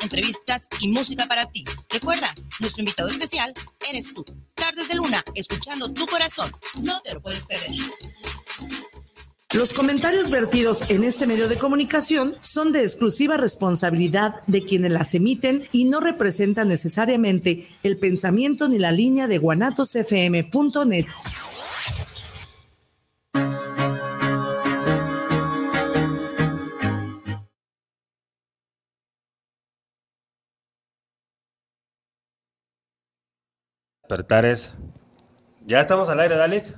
entrevistas y música para ti. Recuerda, nuestro invitado especial eres tú. Tardes de Luna, escuchando tu corazón. No te lo puedes perder. Los comentarios vertidos en este medio de comunicación son de exclusiva responsabilidad de quienes las emiten y no representan necesariamente el pensamiento ni la línea de guanatosfm.net. Despertares. Ya estamos al aire, Dalek.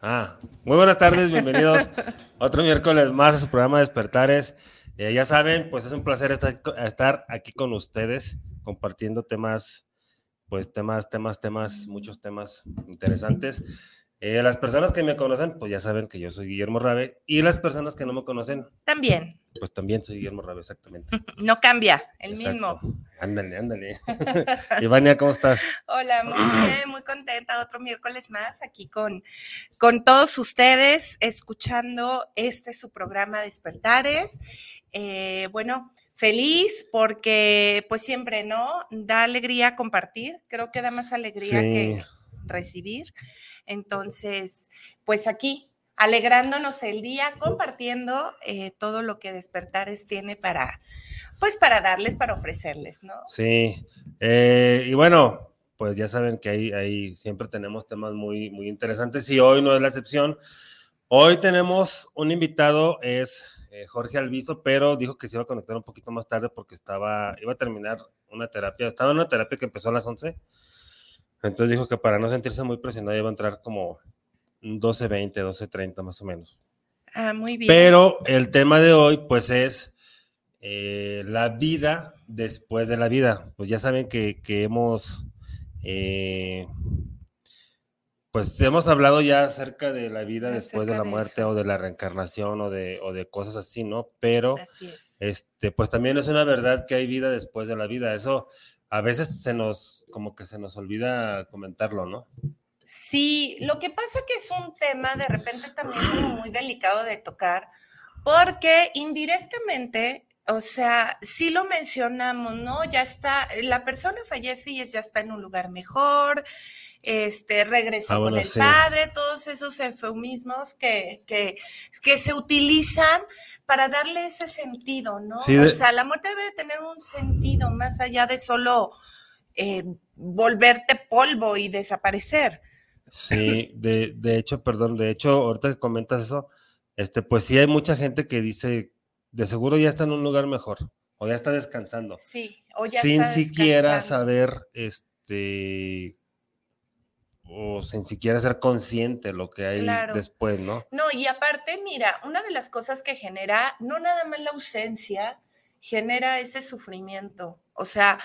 Ah, muy buenas tardes, bienvenidos otro miércoles más a su programa Despertares. Eh, ya saben, pues es un placer estar, estar, aquí con ustedes compartiendo temas, pues temas, temas, temas, muchos temas interesantes. Eh, las personas que me conocen, pues ya saben que yo soy Guillermo Rabe. Y las personas que no me conocen. También. Pues también soy Guillermo Rabe, exactamente. No cambia, el mismo. Ándale, ándale. Ivania, ¿cómo estás? Hola, muy bien, muy contenta. Otro miércoles más aquí con, con todos ustedes, escuchando este su programa Despertares. Eh, bueno, feliz porque pues siempre, ¿no? Da alegría compartir. Creo que da más alegría que recibir. Entonces, pues aquí, alegrándonos el día, compartiendo eh, todo lo que Despertares tiene para, pues para darles, para ofrecerles, ¿no? Sí, eh, y bueno, pues ya saben que ahí, ahí siempre tenemos temas muy, muy interesantes y hoy no es la excepción. Hoy tenemos un invitado, es eh, Jorge Alviso, pero dijo que se iba a conectar un poquito más tarde porque estaba, iba a terminar una terapia, estaba en una terapia que empezó a las 11 entonces dijo que para no sentirse muy presionado iba a entrar como 12.20, 12.30 más o menos. Ah, muy bien. Pero el tema de hoy pues es eh, la vida después de la vida. Pues ya saben que, hemos... Eh, pues hemos hablado ya acerca de la vida después de la muerte o de la reencarnación o de, o de cosas así, ¿no? Pero este, pues también es una verdad que hay vida después de la vida. Eso a veces se nos, como que se nos olvida comentarlo, ¿no? Sí, lo que pasa que es un tema de repente también muy delicado de tocar, porque indirectamente, o sea, sí lo mencionamos, ¿no? Ya está, la persona fallece y ya está en un lugar mejor, este, regresó ah, con el padre, todos esos eufemismos que, que, que se utilizan para darle ese sentido, ¿no? o sea, la muerte debe tener un sentido más allá de solo eh, volverte polvo y desaparecer. Sí, de, de, hecho, perdón, de hecho, ahorita que comentas eso, este, pues sí hay mucha gente que dice, de seguro ya está en un lugar mejor, o ya está descansando. Sí, o ya Sin está siquiera saber, este, o sin siquiera ser consciente lo que hay después, ¿no? No, y aparte, mira, una de las cosas que genera, no nada más la ausencia, genera ese sufrimiento. O sea,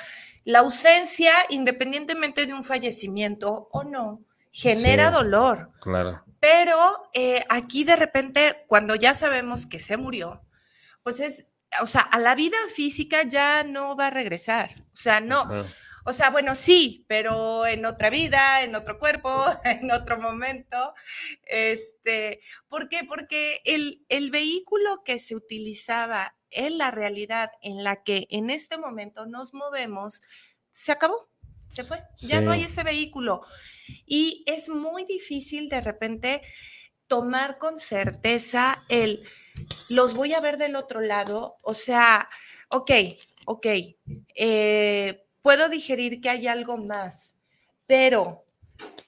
la ausencia, independientemente de un fallecimiento o no, genera dolor. Claro. Pero eh, aquí de repente, cuando ya sabemos que se murió, pues es, o sea, a la vida física ya no va a regresar. O sea, no. O sea, bueno, sí, pero en otra vida, en otro cuerpo, en otro momento. Este, ¿Por qué? Porque el, el vehículo que se utilizaba en la realidad en la que en este momento nos movemos, se acabó, se fue. Ya no hay ese vehículo. Y es muy difícil de repente tomar con certeza el, los voy a ver del otro lado. O sea, ok, ok. Eh, puedo digerir que hay algo más, pero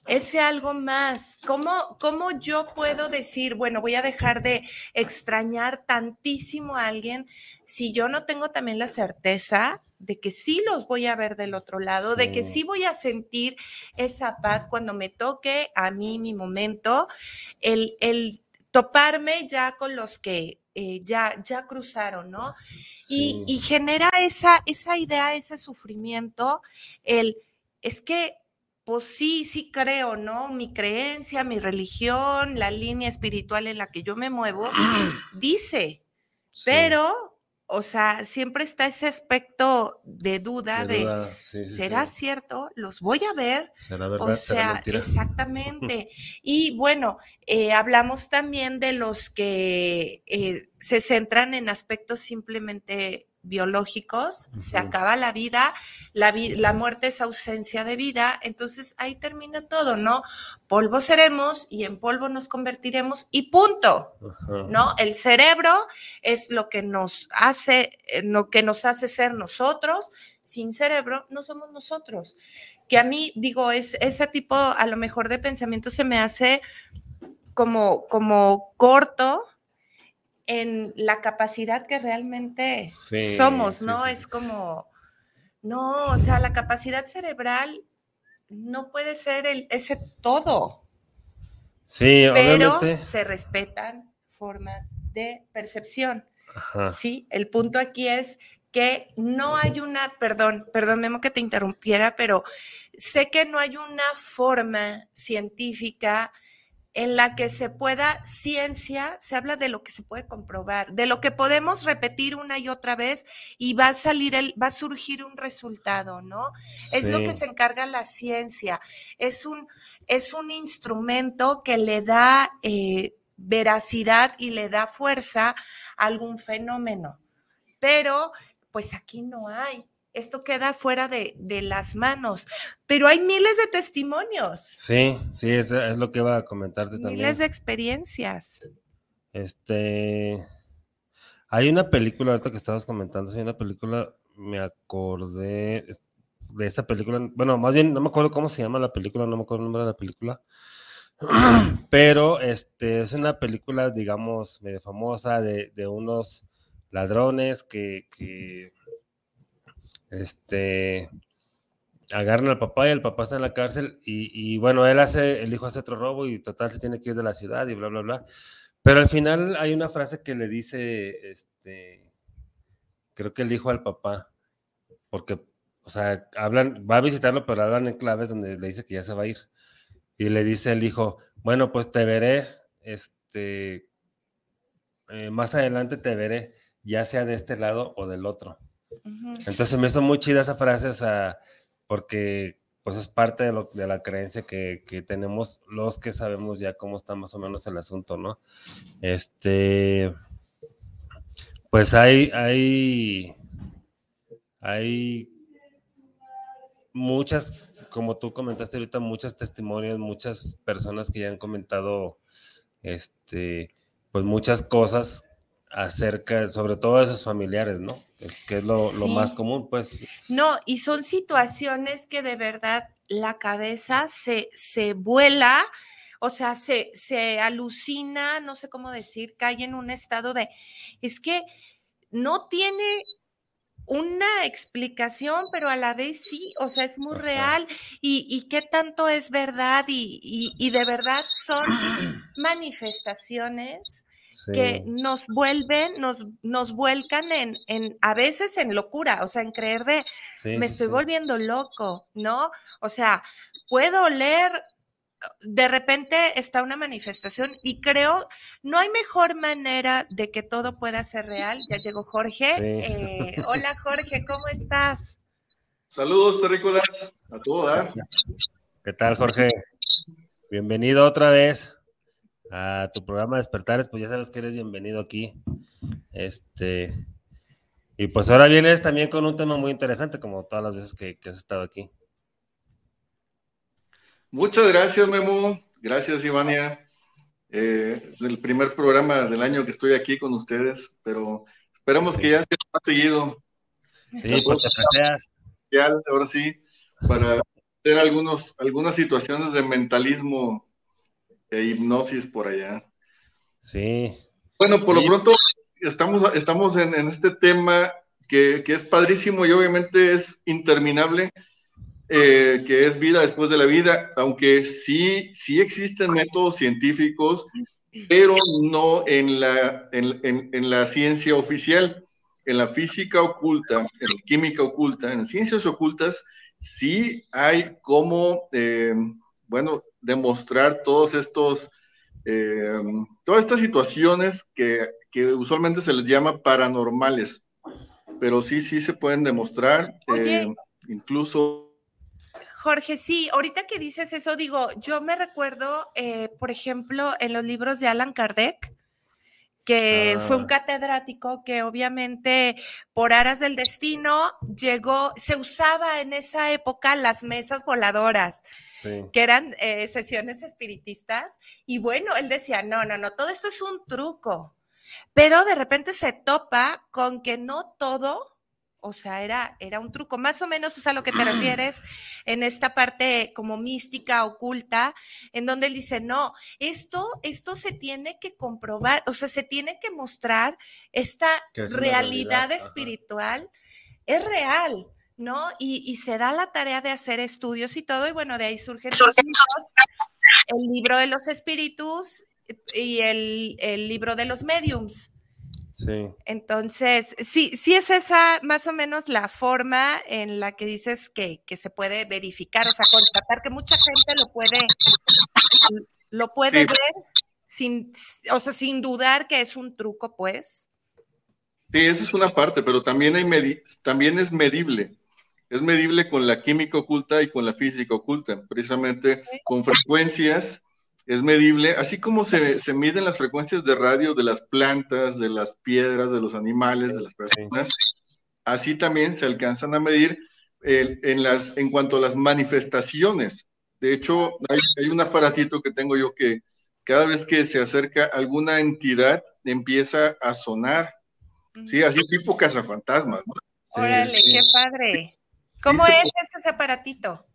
ese algo más, ¿cómo, ¿cómo yo puedo decir, bueno, voy a dejar de extrañar tantísimo a alguien si yo no tengo también la certeza de que sí los voy a ver del otro lado, de que sí. voy a sentir esa paz cuando me toque a mí mi momento, el, el toparme ya con los que eh, ya, ya cruzaron, ¿no? Y, genera esa, esa idea, ese sufrimiento, el, es que, pues sí, sí creo, ¿no? Mi creencia, mi religión, la línea espiritual en la que yo me muevo, dice, pero o sea, siempre está ese aspecto de duda de, ¿será cierto? ¿Los voy a ver? ¿Será verdad? O sea, exactamente. y bueno, eh, hablamos también de los que eh, se centran en aspectos simplemente biológicos, se acaba la vida, la, la muerte es ausencia de vida, entonces ahí termina todo, ¿no? Polvo seremos y en polvo nos convertiremos y punto, ¿no? El cerebro es lo que nos hace, eh, lo que nos hace ser nosotros, sin cerebro no somos nosotros. Que a mí, digo, es ese tipo a lo mejor de pensamiento se me hace como, como corto, en la capacidad que realmente somos, ¿no? Es como, no, o sea, la capacidad cerebral no puede ser el, ese todo. Sí, pero se respetan formas de percepción. Sí, el punto aquí es que no hay una, perdón, perdón, Memo que te interrumpiera, pero sé que no hay una forma científica en la que se pueda ciencia, se habla de lo que se puede comprobar, de lo que podemos repetir una y otra vez y va a salir el, va a surgir un resultado, ¿no? Es lo que se encarga la ciencia. Es un, es un instrumento que le da eh, veracidad y le da fuerza a algún fenómeno. Pero, pues aquí no hay esto queda fuera de, las manos. Pero hay miles de testimonios. Sí, sí, es, es lo que iba a comentarte también. Miles de experiencias. Este. Hay una película, ahorita que estabas comentando, hay una película, me acordé de esa película, bueno, más bien no me acuerdo cómo se llama la película, no me acuerdo el nombre de la película, pero este es una película, digamos, medio famosa de, unos ladrones que, que este, agarran al papá y el papá está en la cárcel y, bueno, él hace, el hijo hace otro robo y total se tiene que ir de la ciudad y bla, bla, bla. Pero al final hay una frase que le dice, este, creo que el hijo al papá, porque, o sea, hablan, va a visitarlo, pero hablan en claves donde le dice que ya se va a ir. Y le dice el hijo, bueno, pues te veré, este, eh, más adelante te veré, ya sea de este lado o del otro. Entonces me hizo muy chida esa frase, porque pues es parte de la creencia que, tenemos los que sabemos ya cómo está más o menos el asunto, ¿no? Este, pues hay, hay, hay muchas, como tú comentaste ahorita, muchos testimonios, muchas personas que ya han comentado, este, pues muchas cosas acerca, sobre todo de sus familiares, ¿no? Que es lo, más común, pues. No, y son situaciones que de verdad la cabeza se, se vuela, o sea, se, se alucina, no sé cómo decir, cae en un estado de, es que no tiene una explicación, pero a la vez sí, o sea, es muy real y, y, qué tanto es verdad y, y de verdad son manifestaciones que nos vuelven, nos, nos vuelcan en, en, a veces en locura, o sea, en creer de, me estoy volviendo loco, ¿no? O sea, puedo leer, de repente está una manifestación y creo, no hay mejor manera de que todo pueda ser real. Ya llegó Jorge. Eh, hola Jorge, ¿cómo estás? Saludos, terrícolas, a todos. ¿Qué tal, Jorge? Bienvenido otra vez a tu programa Despertares, pues ya sabes que eres bienvenido aquí. Este, y pues ahora vienes también con un tema muy interesante, como todas las veces que, has estado aquí. Muchas gracias, Memo. Gracias, Ivania. Eh, es el primer programa del año que estoy aquí con ustedes, pero esperamos que ya sea más seguido. Sí, pues te. Ahora sí, para hacer algunos, algunas situaciones de mentalismo e hipnosis por allá. Sí. Bueno, por lo pronto estamos, estamos en, este tema que, es padrísimo y obviamente es interminable, eh, que es vida después de la vida, aunque sí, sí existen métodos científicos, pero no en la, en, la ciencia oficial. En la física oculta, en la química oculta, en las ciencias ocultas, sí hay como, eh, bueno, demostrar todos estos, eh, todas estas situaciones que, usualmente se les llama paranormales, pero sí, sí se pueden demostrar, eh, incluso... Jorge, sí, ahorita que dices eso, digo, yo me recuerdo, eh, por ejemplo, en los libros de Alan Kardec, que fue un Ah. catedrático que obviamente por aras del destino llegó, se usaba en esa época las mesas voladoras, Sí. que eran eh, sesiones espiritistas, y bueno, él decía, no, no, no, todo esto es un truco, pero de repente se topa con que no todo o sea, era, era un truco. Más o menos es a lo que te refieres en esta parte como mística, oculta, en donde él dice, no, esto, esto se tiene que comprobar, o sea, se tiene que mostrar esta es realidad, ajá. espiritual, es real. ¿No? Y, y se da la tarea de hacer estudios y todo, y bueno, de ahí surgen los libros, el libro de los espíritus y el, el libro de los mediums. Sí. Entonces, sí, sí es esa más o menos la forma en la que dices que, que se puede verificar, o sea, constatar que mucha gente lo puede, lo puede Sí. ver sin, o sea, sin dudar que es un truco, pues. Sí, eso es una parte, pero también, hay medi- también es medible. Es medible con la química oculta y con la física oculta. Precisamente con frecuencias es medible, así como se, se miden las frecuencias de radio de las plantas, de las piedras, de los animales, de las personas. Así también se alcanzan a medir eh, en, las, en cuanto a las manifestaciones. De hecho, hay, hay un aparatito que tengo yo que cada vez que se acerca alguna entidad empieza a sonar. Sí, así tipo cazafantasmas. ¿no? Sí, Órale, sí. qué padre. ¿Cómo Sí, se es ese aparatito?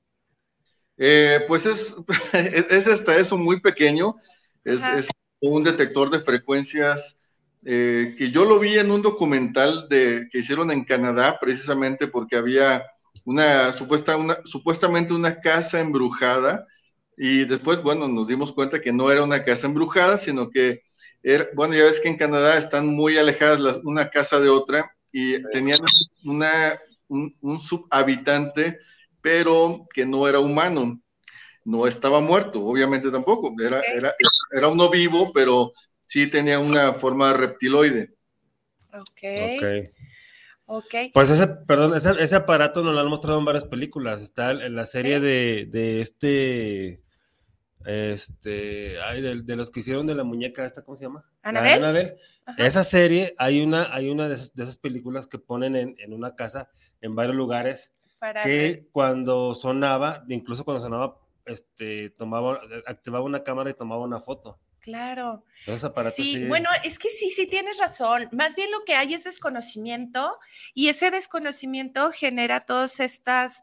Eh, pues es, es, es hasta eso muy pequeño, es, un detector de frecuencias eh, que yo lo vi en un documental de, que hicieron en Canadá, precisamente porque había una, supuesta, una supuestamente una casa embrujada. Y después, bueno, nos dimos cuenta que no era una casa embrujada, sino que, era, bueno, ya ves que en Canadá están muy alejadas las, una casa de otra y tenían una, un, un subhabitante pero que no era humano, no estaba muerto, obviamente tampoco, era, era, era uno vivo, pero sí tenía una forma reptiloide. Ok, Ok. ok. Pues ese, perdón, ese, ese aparato nos lo han mostrado en varias películas. Está en la serie Sí. de, de este. Este. Ay, de, de los que hicieron de la muñeca esta, ¿cómo se llama? ¿Anabel? Esa serie, hay una, hay una de esas, de esas películas que ponen en, en una casa, en varios lugares, Para que cuando sonaba, incluso cuando sonaba, este, tomaba, activaba una cámara y tomaba una foto. Claro. Sí, sí- bueno, es que sí, sí tienes razón. Más bien lo que hay es desconocimiento y ese desconocimiento genera todos estos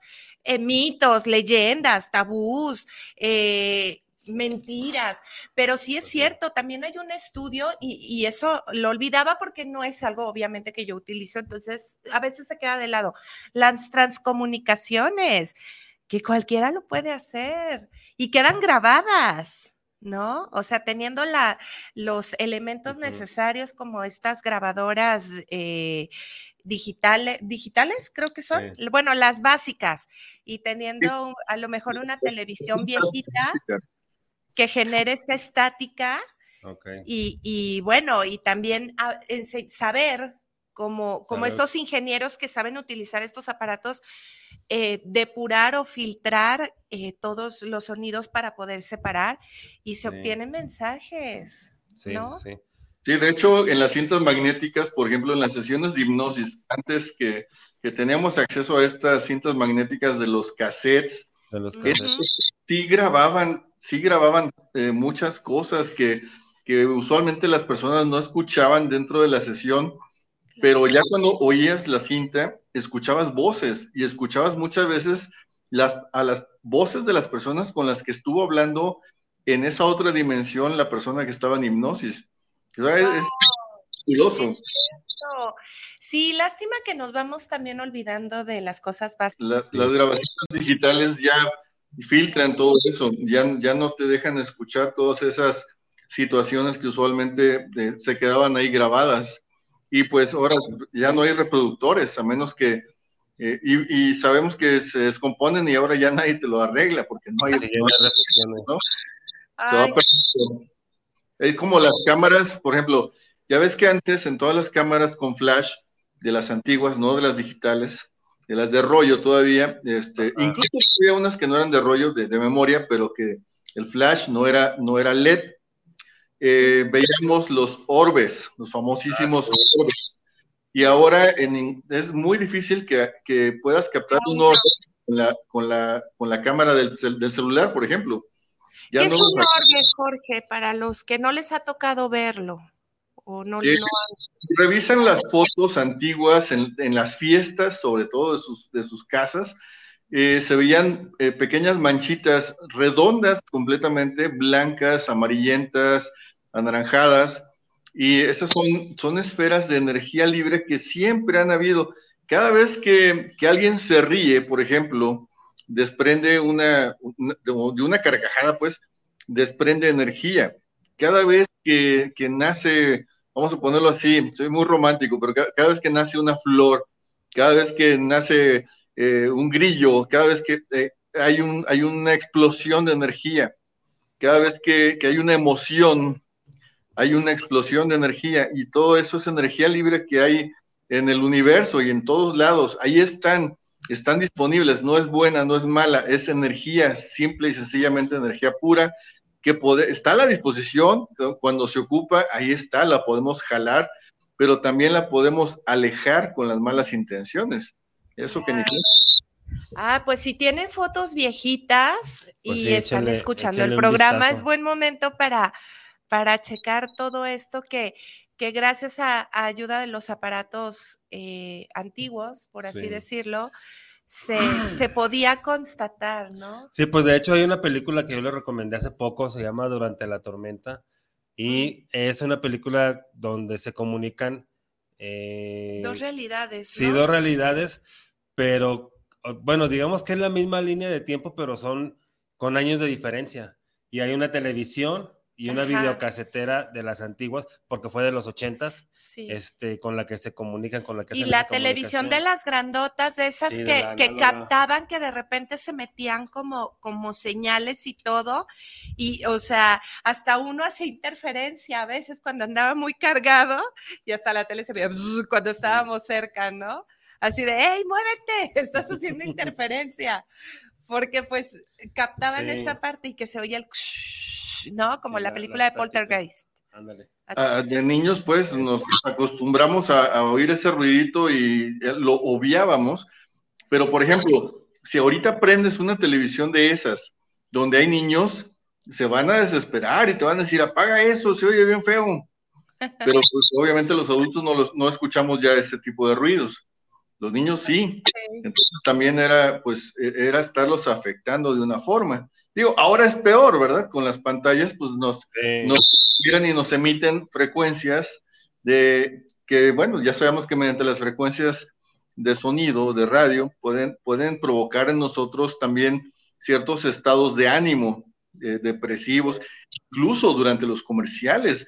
mitos, leyendas, tabús, eh, mentiras. Pero sí es cierto, también hay un estudio y, y eso lo olvidaba porque no es algo obviamente que yo utilizo, entonces a veces se queda de lado. Las transcomunicaciones, que cualquiera lo puede hacer y quedan grabadas. ¿no? O sea, teniendo la, los elementos necesarios como estas grabadoras eh, digitales, digitales creo que son, Sí. bueno, las básicas, y teniendo a lo mejor una televisión viejita que genere esta estática y, y bueno, y también a- ense- saber como, como Saber. estos ingenieros que saben utilizar estos aparatos, eh, depurar o filtrar eh, todos los sonidos para poder separar y se Sí. obtienen mensajes. Sí, ¿no? sí, sí. Sí, de hecho, en las cintas magnéticas, por ejemplo, en las sesiones de hipnosis, antes que, que teníamos acceso a estas cintas magnéticas de los cassettes, De los cassettes. sí grababan, sí grababan eh, muchas cosas que, que usualmente las personas no escuchaban dentro de la sesión, pero ya cuando oías la cinta, escuchabas voces y escuchabas muchas veces las, a las voces de las personas con las que estuvo hablando en esa otra dimensión la persona que estaba en hipnosis. Sea, es, curioso. Sí, lástima que nos vamos también olvidando de las cosas básicas. Las, las grabaciones digitales ya filtran todo eso, ya, ya no te dejan escuchar todas esas situaciones que usualmente eh, se quedaban ahí grabadas. Y pues ahora ya no hay reproductores, a menos que, eh, y, y sabemos que se descomponen y ahora ya nadie te lo arregla porque no hay... Sí, no. Se va. Es como las cámaras, por ejemplo, ya ves que antes en todas las cámaras con flash de las antiguas, no de las digitales, de las de rollo todavía, este, incluso había unas que no eran de rollo, de, de memoria, pero que el flash no era, no era LED. eh, veíamos los orbes, los famosísimos orbes. Y ahora es muy difícil que, puedas captar un orbe con la, con la, cámara del, celular, por ejemplo. ¿Qué es un orbe, Jorge, para los que no les ha tocado verlo? O no, Revisan las fotos antiguas en, las fiestas, sobre todo de sus, de sus casas, eh, se veían eh, pequeñas manchitas redondas completamente, blancas, amarillentas, anaranjadas, y esas son, son esferas de energía libre que siempre han habido. Cada vez que, alguien se ríe, por ejemplo, desprende una, de una carcajada, pues, desprende energía. Cada vez que, nace, vamos a ponerlo así, soy muy romántico, pero cada, vez que nace una flor, cada vez que nace eh, un grillo, cada vez que eh, hay, un, hay una explosión de energía, cada vez que, que hay una emoción, hay una explosión de energía y todo eso es energía libre que hay en el universo y en todos lados. Ahí están, están disponibles, no es buena, no es mala, es energía, simple y sencillamente energía pura que está a la disposición cuando se ocupa, ahí está, la podemos jalar, pero también la podemos alejar con las malas intenciones. Eso que ni Ah, pues si tienen fotos viejitas y pues están escuchando el programa, es buen momento para para checar todo esto que, que gracias a, ayuda de los aparatos eh, antiguos, por así decirlo, se, se, podía constatar, ¿no? Sí, pues de hecho hay una película que yo le recomendé hace poco, se llama Durante la tormenta, y es una película donde se comunican... Eh, dos realidades. Sí, dos realidades, pero bueno, digamos que es la misma línea de tiempo, pero son con años de diferencia. Y hay una televisión y una videocasetera de las antiguas, porque fue de los ochentas, este, con la que se comunican, con la que Y la televisión de las grandotas, de esas que, que captaban que de repente se metían como, como señales y todo, y o sea, hasta uno hace interferencia a veces cuando andaba muy cargado, y hasta la tele se veía cuando estábamos cerca, ¿no? Así de, hey, muévete, estás haciendo interferencia, porque pues captaban esta parte y que se oía el... ¿no? Como la, película de Poltergeist. Ándale. Ah, de niños, pues, nos acostumbramos a, oír ese ruidito y eh, lo obviábamos. Pero, por ejemplo, si ahorita prendes una televisión de esas, donde hay niños, se van a desesperar y te van a decir, apaga eso, se oye bien feo. Pero, pues, obviamente los adultos no, no escuchamos ya ese tipo de ruidos. Los niños sí. Entonces, también era, pues, e, era estarlos afectando de una forma. Digo, ahora es peor, ¿verdad? Con las pantallas, pues nos, miran y nos emiten frecuencias de que, bueno, ya sabemos que mediante las frecuencias de sonido, de radio, pueden, pueden provocar en nosotros también ciertos estados de ánimo eh, depresivos, incluso durante los comerciales.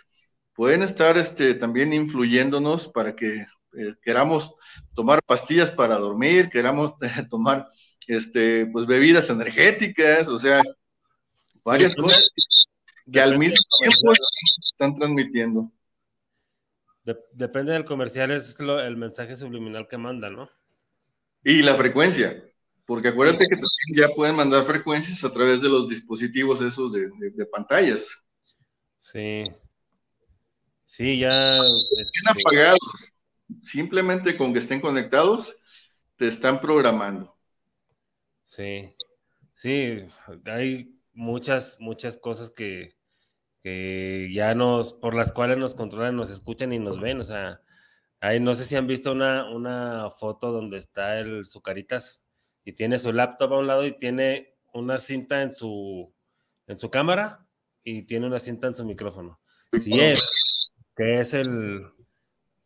Pueden estar este, también influyéndonos para que eh, queramos tomar pastillas para dormir, queramos tomar este, pues, bebidas energéticas, o sea, varias cosas que al mismo tiempo están transmitiendo. depende del comercial, es el mensaje subliminal que manda, ¿no? Y la frecuencia, porque acuérdate que también ya pueden mandar frecuencias a través de los dispositivos esos de, pantallas. Sí. Sí, ya. Estén este, apagados. Simplemente con que estén conectados, te están programando. Sí. Sí, hay muchas, muchas cosas que, ya nos, por las cuales nos controlan, nos escuchan y nos ven. O sea, ahí no sé si han visto una, una foto donde está el Zucaritas y tiene su laptop a un lado y tiene una cinta en su, en su cámara y tiene una cinta en su micrófono. Si él, que es el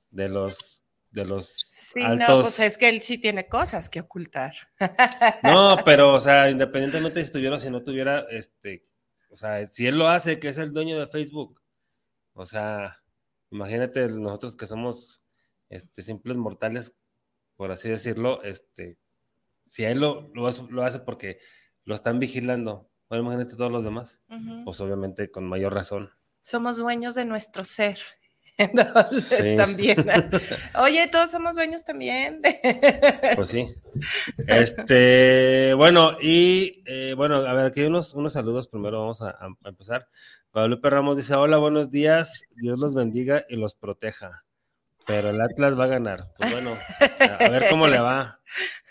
de los de los sí, altos... no, pues es que él sí tiene cosas que ocultar. No, pero, o sea, independientemente si estuviera o si no tuviera, este, o sea, si él lo hace, que es el dueño de Facebook, o sea, imagínate nosotros que somos, este, simples mortales, por así decirlo, este, si él lo, lo, hace porque lo están vigilando, bueno, imagínate todos los demás, pues obviamente con mayor razón. Somos dueños de nuestro ser Entonces también. Oye, todos somos dueños también. Pues sí. Este, bueno, y eh, bueno, a ver, aquí hay unos, unos saludos. Primero vamos a, empezar. Guadalupe Ramos dice: Hola, buenos días. Dios los bendiga y los proteja. Pero el Atlas va a ganar. Pues bueno, a ver cómo le va.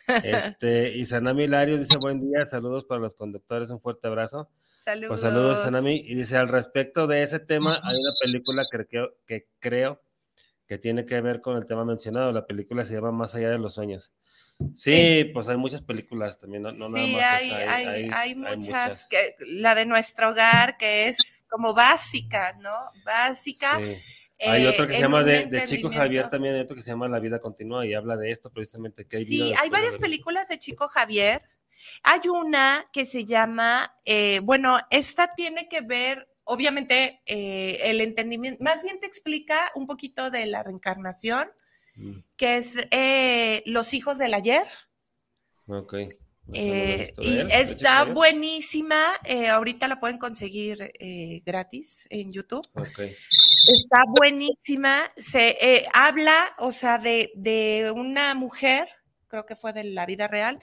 Este, y Sanami Larios dice: Buen día, saludos para los conductores, un fuerte abrazo. Saludos. Pues saludos, Sanami. Y dice: Al respecto de ese tema, hay una película que creo, que creo que tiene que ver con el tema mencionado. La película se llama Más allá de los sueños. Sí, pues hay muchas películas también, no, nada más. Hay, hay, hay, muchas, Que, la de nuestro hogar, que es como básica, ¿no? Básica. Hay otra que se llama de, Chico Javier también, hay otro que se llama La vida continúa y habla de esto precisamente. Que hay sí, hay varias películas de Chico Javier. Hay una que se llama, eh, bueno, esta tiene que ver obviamente eh, el entendimiento, más bien te explica un poquito de la reencarnación, mm. que es eh, Los hijos del ayer. Ok. Eh, y está buenísima, ahorita la pueden conseguir gratis en YouTube. Okay. Está buenísima, se habla, o sea, de, de una mujer, creo que fue de la vida real,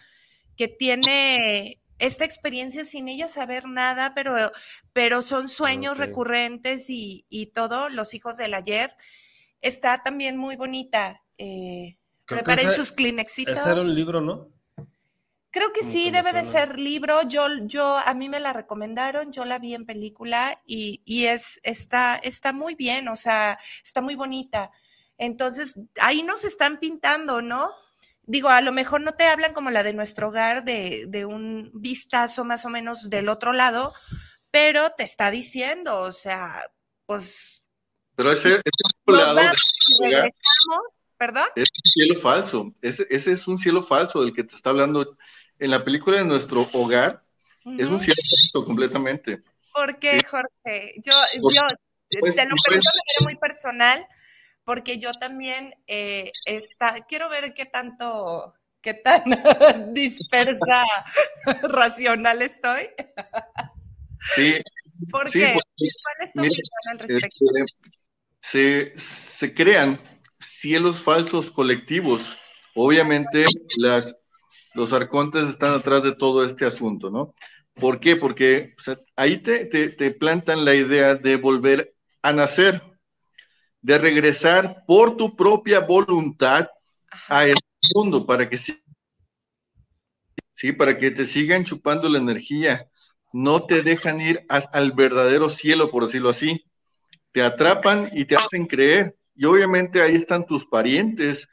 que tiene esta experiencia sin ella saber nada, pero, pero son sueños recurrentes y, todo, Los hijos del ayer. Está también muy bonita. Eh, preparen sus Kleenexitos. Ese era un libro, ¿no? Creo que sí, debe de ser libro. Yo, yo, a mí me la recomendaron, yo la vi en película y, y es, está, está muy bien, o sea, está muy bonita. Entonces, ahí nos están pintando, ¿no? digo, a lo mejor no te hablan como la de nuestro hogar, de, un vistazo más o menos del otro lado, pero te está diciendo, o sea, pues... Pero ese, regresamos, ¿perdón? Es un cielo falso, ese, es un cielo falso del que te está hablando. En la película de nuestro hogar, es un cielo falso completamente. ¿Por qué, Jorge? Yo, yo pues, te lo pregunto de manera muy personal, porque yo también eh, está, quiero ver qué tanto, qué tan dispersa, racional estoy. Sí. ¿Por qué? ¿Cuál es tu opinión al respecto? Este, se, se crean cielos falsos colectivos. Obviamente las, los arcontes están atrás de todo este asunto, ¿no? ¿Por qué? Porque ahí te, te, te, plantan la idea de volver a nacer de regresar por tu propia voluntad a el mundo para que sí, para que te sigan chupando la energía. No te dejan ir al verdadero cielo, por decirlo así. Te atrapan y te hacen creer. Y obviamente ahí están tus parientes.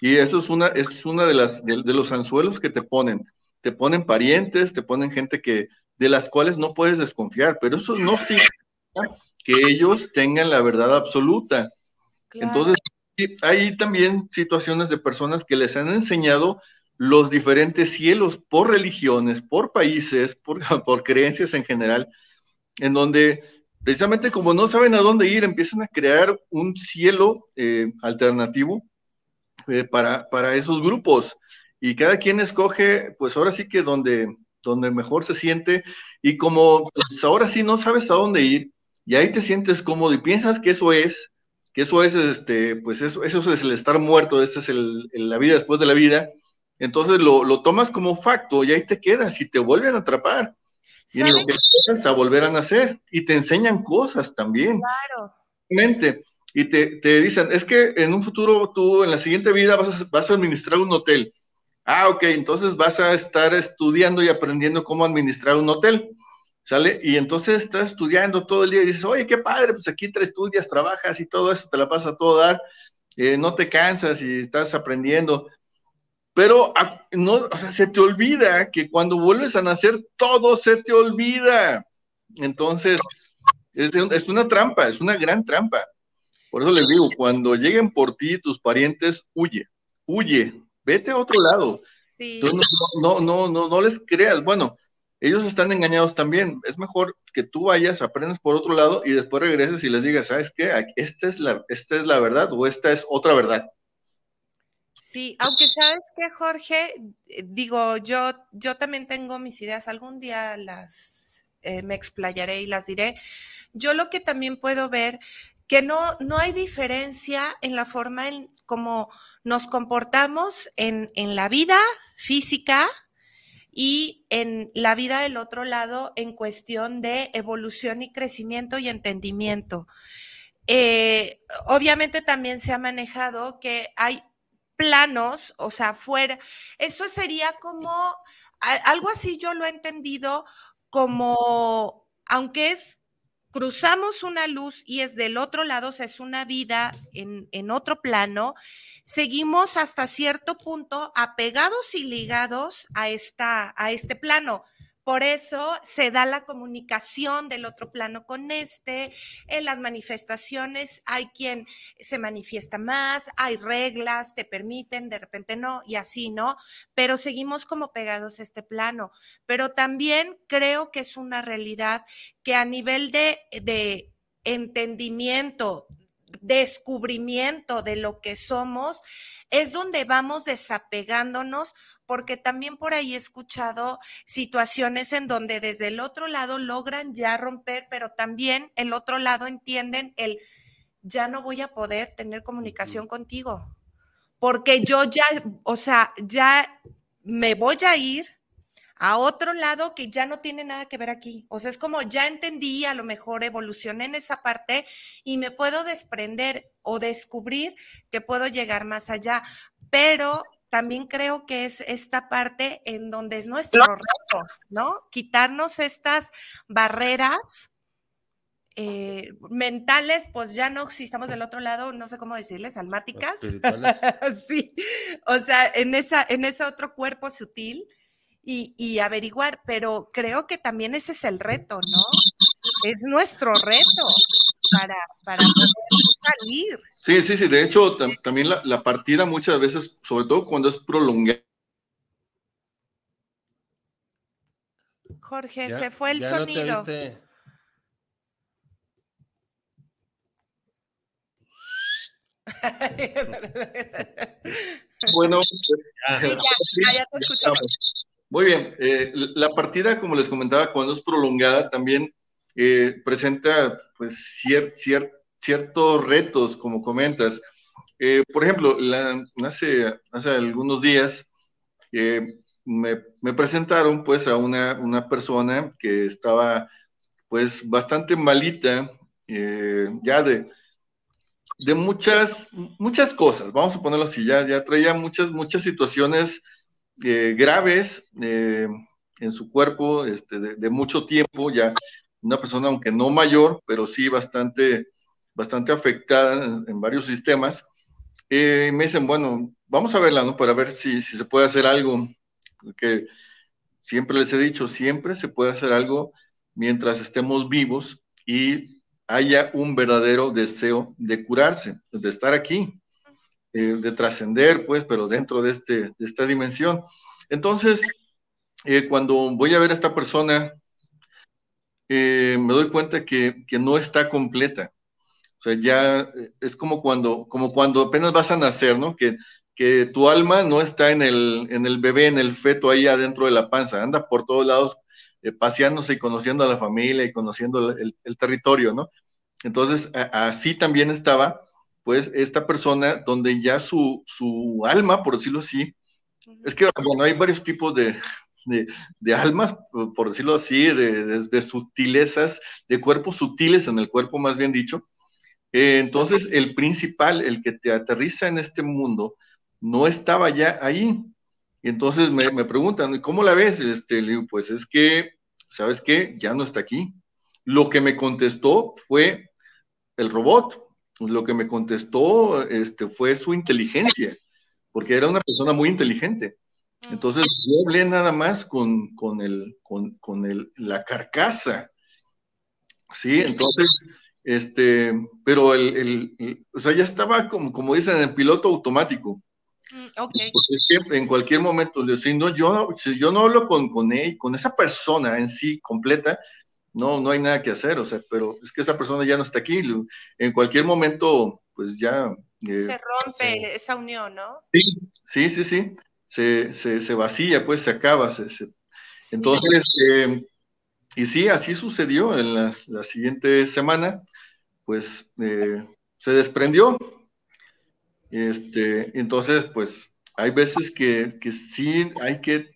Y eso es una, es una de las de, los anzuelos que te ponen. Te ponen parientes, te ponen gente que de las cuales no puedes desconfiar, pero eso no significa que ellos tengan la verdad absoluta. Entonces, hay también situaciones de personas que les han enseñado los diferentes cielos por religiones, por países, por, por creencias en general, en donde precisamente como no saben a dónde ir, empiezan a crear un cielo eh, alternativo eh, para, para, esos grupos. Y cada quien escoge, pues ahora sí que donde, donde mejor se siente. Y como pues, ahora sí no sabes a dónde ir, y ahí te sientes cómodo y piensas que eso es, que eso es, este, pues eso, eso es el estar muerto, esta es el, la vida después de la vida, entonces lo, lo, tomas como facto y ahí te quedas y te vuelven a atrapar. Y en lo que a volver a nacer y te enseñan cosas también. Claro. Y te, te, dicen, es que en un futuro tú, en la siguiente vida, vas a, vas a administrar un hotel. Ah, ok, entonces vas a estar estudiando y aprendiendo cómo administrar un hotel. ¿Sale? Y entonces estás estudiando todo el día y dices, oye, qué padre, pues aquí te estudias, trabajas y todo eso, te la pasas a todo dar, eh, no te cansas y estás aprendiendo. Pero no, o sea, se te olvida que cuando vuelves a nacer, todo se te olvida. Entonces, es, es una trampa, es una gran trampa. Por eso les digo, cuando lleguen por ti tus parientes, huye, huye, vete a otro lado. Sí. No, no, no, no, no les creas. Bueno, ellos están engañados también. Es mejor que tú vayas, aprendas por otro lado y después regreses y les digas, ¿sabes qué? Esta es la, esta es la verdad o esta es otra verdad. Sí, aunque sabes que Jorge, digo, yo, yo también tengo mis ideas, algún día las eh, me explayaré y las diré. Yo lo que también puedo ver, que no, no hay diferencia en la forma en como nos comportamos en, en la vida física y en la vida del otro lado en cuestión de evolución y crecimiento y entendimiento. Eh, obviamente también se ha manejado que hay planos, o sea, fuera, eso sería como, algo así yo lo he entendido como, aunque es, cruzamos una luz y es del otro lado, o sea, es una vida en, en otro plano, seguimos hasta cierto punto apegados y ligados a, esta, a este plano. Por eso se da la comunicación del otro plano con este. En las manifestaciones hay quien se manifiesta más, hay reglas, te permiten, de repente no, y así, ¿no? Pero seguimos como pegados a este plano. Pero también creo que es una realidad que a nivel de, de entendimiento, descubrimiento de lo que somos, es donde vamos desapegándonos porque también por ahí he escuchado situaciones en donde desde el otro lado logran ya romper, pero también el otro lado entienden el ya no voy a poder tener comunicación contigo, porque yo ya, o sea, ya me voy a ir a otro lado que ya no tiene nada que ver aquí. O sea, es como ya entendí, a lo mejor evolucioné en esa parte y me puedo desprender o descubrir que puedo llegar más allá. Pero también creo que es esta parte en donde es nuestro reto, ¿no? Quitarnos estas barreras eh, mentales, pues ya no, si estamos del otro lado, no sé cómo decirles, almáticas. sí, o sea, en, esa, en ese otro cuerpo sutil y, y averiguar, pero creo que también ese es el reto, ¿no? Es nuestro reto para, para poder salir. Sí, sí, sí. De hecho, también la, partida muchas veces, sobre todo cuando es prolongada. Jorge, se fue el sonido. bueno, sí, ya, ya, te escuchamos. Muy bien. Eh, la partida, como les comentaba, cuando es prolongada, también eh, presenta pues ciertos retos, como comentas. Eh, por ejemplo, hace, hace algunos días eh, me, presentaron pues a una, una, persona que estaba pues bastante malita, ya de, de muchas, muchas cosas, vamos a ponerlo así, ya, ya traía muchas, muchas situaciones graves en su cuerpo este, de, de, mucho tiempo, ya una persona, aunque no mayor, pero sí bastante, bastante afectada en, varios sistemas. Eh, me dicen, bueno, vamos a verla, ¿no? Para ver si, si se puede hacer algo, porque siempre les he dicho, siempre se puede hacer algo mientras estemos vivos y haya un verdadero deseo de curarse, de estar aquí, eh, de trascender, pues, pero dentro de, este, de esta dimensión. Entonces, eh, cuando voy a ver a esta persona eh, me doy cuenta que, que, no está completa. O sea, ya eh, es como cuando, como cuando apenas vas a nacer, ¿no? Que, que tu alma no está en el, en el bebé, en el feto ahí adentro de la panza, anda por todos lados eh, paseándose y conociendo a la familia y conociendo el, el territorio, ¿no? Entonces, así también estaba, pues, esta persona donde ya su, su alma, por decirlo así, es que, bueno, hay varios tipos de, de, almas, por decirlo así, de, sutilezas, de cuerpos sutiles en el cuerpo, más bien dicho. Eh, entonces, el principal, el que te aterriza en este mundo, no estaba ya ahí. Y entonces me, me preguntan, ¿cómo la ves? Este, le digo, pues es que, ¿sabes qué? Ya no está aquí. Lo que me contestó fue el robot. Lo que me contestó este, fue su inteligencia, porque era una persona muy inteligente. Entonces yo hablé nada más con, con, el, con, con el, la carcasa. Sí, entonces, este, pero el, el, o sea, ya estaba como, como dicen, en piloto automático. Mm, okay. es que en cualquier momento, si no, yo, si yo no hablo con, con él, con esa persona en sí completa, no, no hay nada que hacer, o sea, pero es que esa persona ya no está aquí, en cualquier momento, pues ya... Eh, se rompe esa unión, ¿no? Sí, sí, sí, sí se, se, vacía, pues se acaba. Entonces, eh, y sí, así sucedió en la, siguiente semana, pues eh, se desprendió. Este, entonces, pues hay veces que, que sí hay que,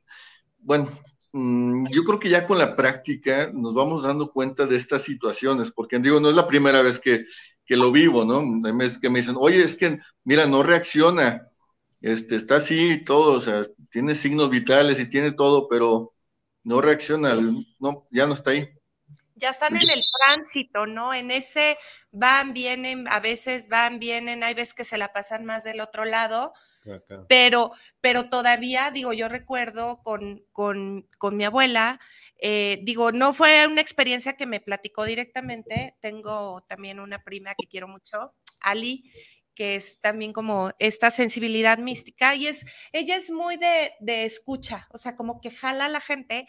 bueno, mm, yo creo que ya con la práctica nos vamos dando cuenta de estas situaciones, porque digo, no es la primera vez que, que lo vivo, ¿no? Es que me dicen, oye, es que, mira, no reacciona, este, está así y todo, o sea, tiene signos vitales y tiene todo, pero no reacciona, no, ya no está ahí. Ya están en el tránsito, ¿no? En ese van, vienen, a veces van, vienen, hay veces que se la pasan más del otro lado, pero, pero todavía, digo, yo recuerdo con, con, con mi abuela, eh, digo, no fue una experiencia que me platicó directamente, tengo también una prima que quiero mucho, Ali, que es también como esta sensibilidad mística y es, ella es muy de, de, escucha, o sea, como que jala a la gente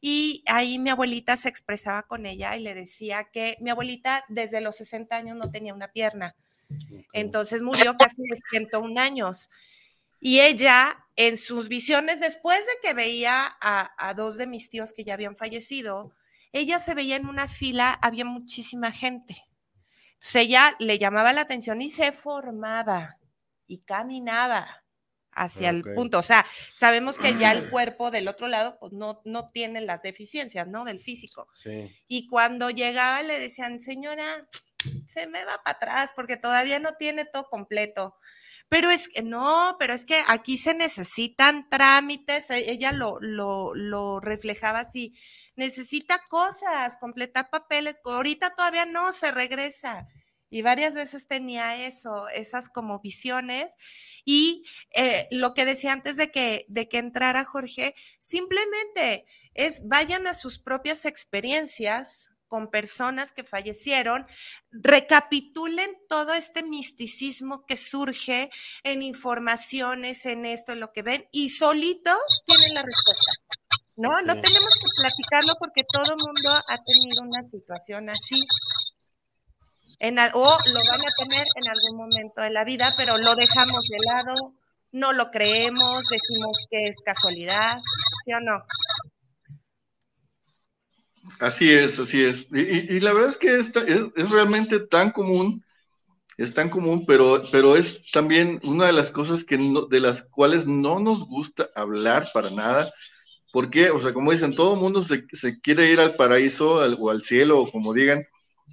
y ahí mi abuelita se expresaba con ella y le decía que mi abuelita desde los 60 años no tenía una pierna, entonces murió casi de 101 años. Y ella, en sus visiones, después de que veía a, a dos de mis tíos que ya habían fallecido, ella se veía en una fila, había muchísima gente entonces ella le llamaba la atención y se formaba y caminaba hacia el punto. O sea, sabemos que ya el cuerpo del otro lado pues, no, no tiene las deficiencias, ¿no? Del físico. Sí. Y cuando llegaba le decían, señora, se me va para atrás porque todavía no tiene todo completo. Pero es que no, pero es que aquí se necesitan trámites, e, ella lo, lo, lo reflejaba así, necesita cosas, completar papeles, ahorita todavía no se regresa. Y varias veces tenía eso, esas como visiones. Y eh, lo que decía antes de que, de que entrara Jorge, simplemente es vayan a sus propias experiencias con personas que fallecieron, recapitulen todo este misticismo que surge en informaciones, en esto, en lo que ven, y solitos tienen la respuesta. ¿No? No tenemos que platicarlo porque todo el mundo ha tenido una situación así. En, o lo van a tener en algún momento de la vida, pero lo dejamos de lado, no lo creemos, decimos que es casualidad, ¿sí o no? Así es, así es. Y, la verdad es que es, es, realmente tan común, es tan común, pero, pero es también una de las cosas que de las cuales no nos gusta hablar para nada, ¿Por qué? O sea, como dicen, todo el mundo se, quiere ir al paraíso o al cielo, o como digan,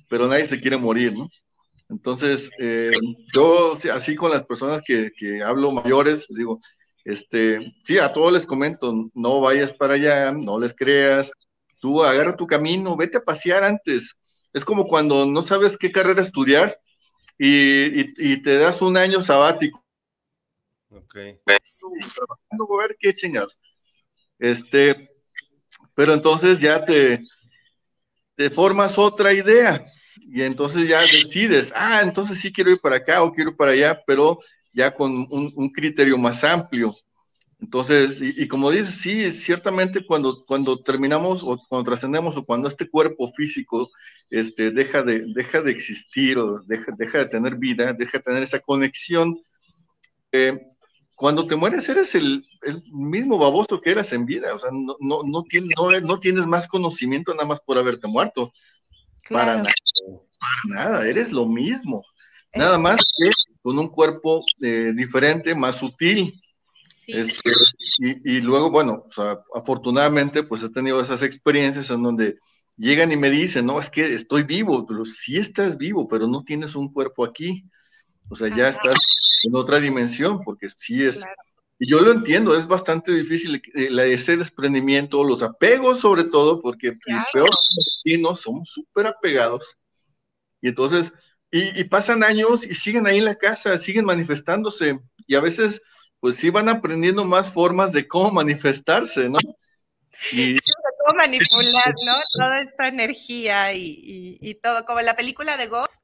pero nadie se quiere morir, ¿no? Entonces, eh, yo así con las personas que, hablo mayores, digo, este, sí, a todos les comento, no vayas para allá, no les creas, tú agarra tu camino, vete a pasear antes. Es como cuando no sabes qué carrera estudiar y, te das un año sabático. Ok. a ver qué chingados. Este, pero entonces ya te, te formas otra idea y entonces ya decides, ah, entonces sí quiero ir para acá o quiero ir para allá, pero ya con un, criterio más amplio. Entonces, y, como dices, sí, ciertamente cuando, cuando terminamos o cuando trascendemos o cuando este cuerpo físico este, deja, de, deja de existir o deja, deja de tener vida, deja de tener esa conexión, eh, cuando te mueres eres el, mismo baboso que eras en vida, o sea, no, no, no, tienes, no, tienes más conocimiento nada más por haberte muerto. Para, nada, para nada, eres lo mismo. Nada más que con un cuerpo eh, diferente, más sutil. Este, y, luego, bueno, o sea, afortunadamente, pues he tenido esas experiencias en donde llegan y me dicen, no, es que estoy vivo, pero sí estás vivo, pero no tienes un cuerpo aquí. O sea, ya estás en otra dimensión, porque sí es, y yo lo entiendo, es bastante difícil ese desprendimiento, los apegos sobre todo, porque el peor destinos somos súper apegados, y entonces, y, pasan años y siguen ahí en la casa, siguen manifestándose, y a veces, pues sí van aprendiendo más formas de cómo manifestarse, ¿no? Y, sí, cómo manipular, ¿no? Toda esta energía y, y todo, como en la película de Ghost.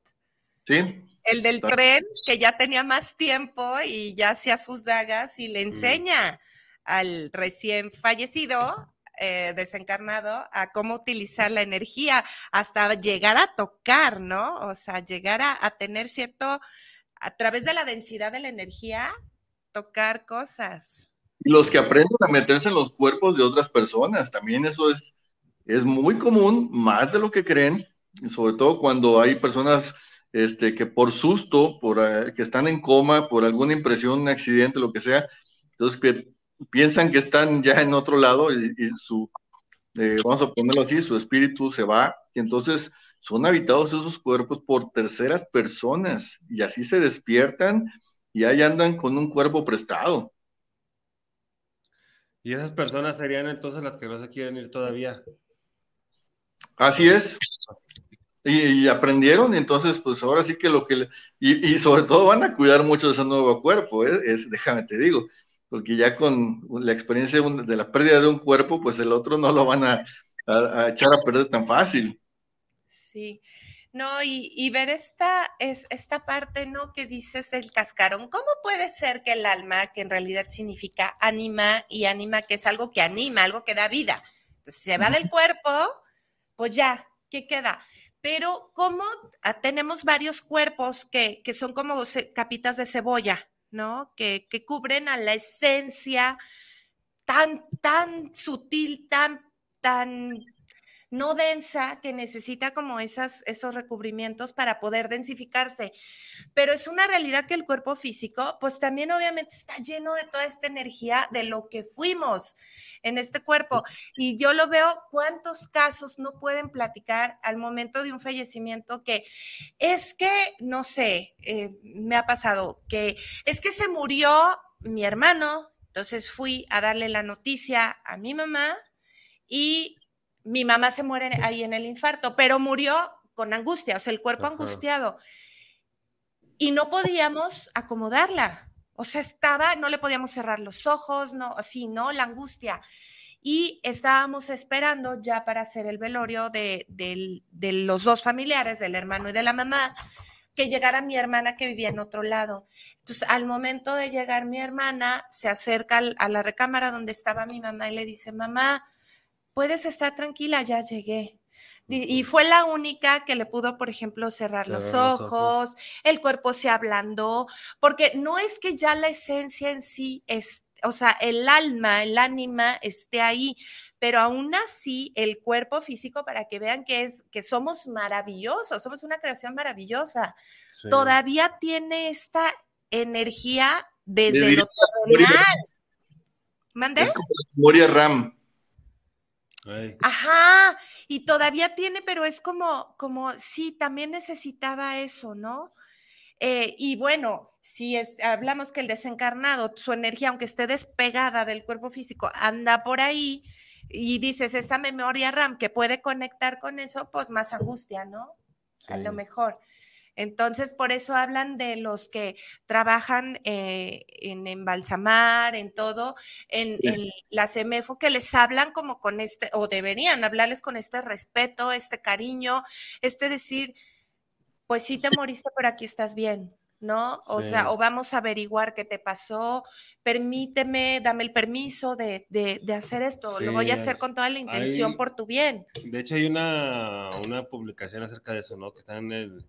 Sí el del tren, que ya tenía más tiempo y ya hacía sus dagas y le mm. enseña al recién fallecido, eh, desencarnado, a cómo utilizar la energía hasta llegar a tocar, ¿no? O sea, llegar a, tener cierto, a través de la densidad de la energía, tocar cosas. Y los que aprenden a meterse en los cuerpos de otras personas, también eso es, es muy común, más de lo que creen, sobre todo cuando hay personas este, que por susto, por eh, que están en coma, por alguna impresión, un accidente, lo que sea, entonces que piensan que están ya en otro lado y, su, eh, vamos a ponerlo así, su espíritu se va y entonces son habitados esos cuerpos por terceras personas y así se despiertan y ahí andan con un cuerpo prestado. Y esas personas serían entonces las que no se quieren ir todavía. Así es. Y, aprendieron, entonces, pues ahora sí que lo que. y, sobre todo van a cuidar mucho de ese nuevo cuerpo, ¿eh? es, déjame te digo, porque ya con la experiencia de la pérdida de un cuerpo, pues el otro no lo van a, a echar a perder tan fácil. Sí. No, y, ver esta, es, esta parte, ¿no? Que dices del cascarón. ¿Cómo puede ser que el alma, que en realidad significa ánima y ánima, que es algo que anima, algo que da vida? Entonces, se va del cuerpo, pues ya, ¿qué queda? Pero ¿cómo ah, tenemos varios cuerpos que, que son como capitas de cebolla, ¿no? Que, que cubren a la esencia tan, tan sutil, tan, tan no densa, que necesita como esas, esos recubrimientos para poder densificarse. Pero es una realidad que el cuerpo físico, pues también obviamente está lleno de toda esta energía de lo que fuimos en este cuerpo. Y yo lo veo, cuántos casos no pueden platicar al momento de un fallecimiento que es que, no sé, eh, me ha pasado, que es que se murió mi hermano, entonces fui a darle la noticia a mi mamá y mi mamá se muere ahí en el infarto, pero murió con angustia, o sea, el cuerpo angustiado. Y no podíamos acomodarla. O sea, estaba, no le podíamos cerrar los ojos, no, así, ¿no? La angustia. Y estábamos esperando ya para hacer el velorio de, los dos familiares, del hermano y de la mamá, que llegara mi hermana que vivía en otro lado. Entonces, al momento de llegar mi hermana, se acerca a la recámara donde estaba mi mamá y le dice, mamá, puedes estar tranquila, ya llegué. Y fue la única que le pudo, por ejemplo, cerrar, los, ojos, el cuerpo se ablandó, porque no es que ya la esencia en sí es, o sea, el alma, el ánima esté ahí, pero aún así el cuerpo físico para que vean que es que somos maravillosos, somos una creación maravillosa. Todavía tiene esta energía desde lo terrenal. ¿Mande? Es como la memoria RAM. Ajá, y todavía tiene, pero es como, como, sí, también necesitaba eso, ¿no? Eh, y bueno, si es, hablamos que el desencarnado, su energía, aunque esté despegada del cuerpo físico, anda por ahí y dices, esa memoria RAM que puede conectar con eso, pues más angustia, ¿no? A lo mejor. Entonces, por eso hablan de los que trabajan eh, en embalsamar, en todo, en, la CEMEFO, que les hablan como con este, o deberían hablarles con este respeto, este cariño, este decir, pues sí te moriste, pero aquí estás bien, ¿no? O sea, o vamos a averiguar qué te pasó, permíteme, dame el permiso de, hacer esto, lo voy a hacer con toda la intención por tu bien. De hecho, hay una, una publicación acerca de eso, ¿no? Que está en el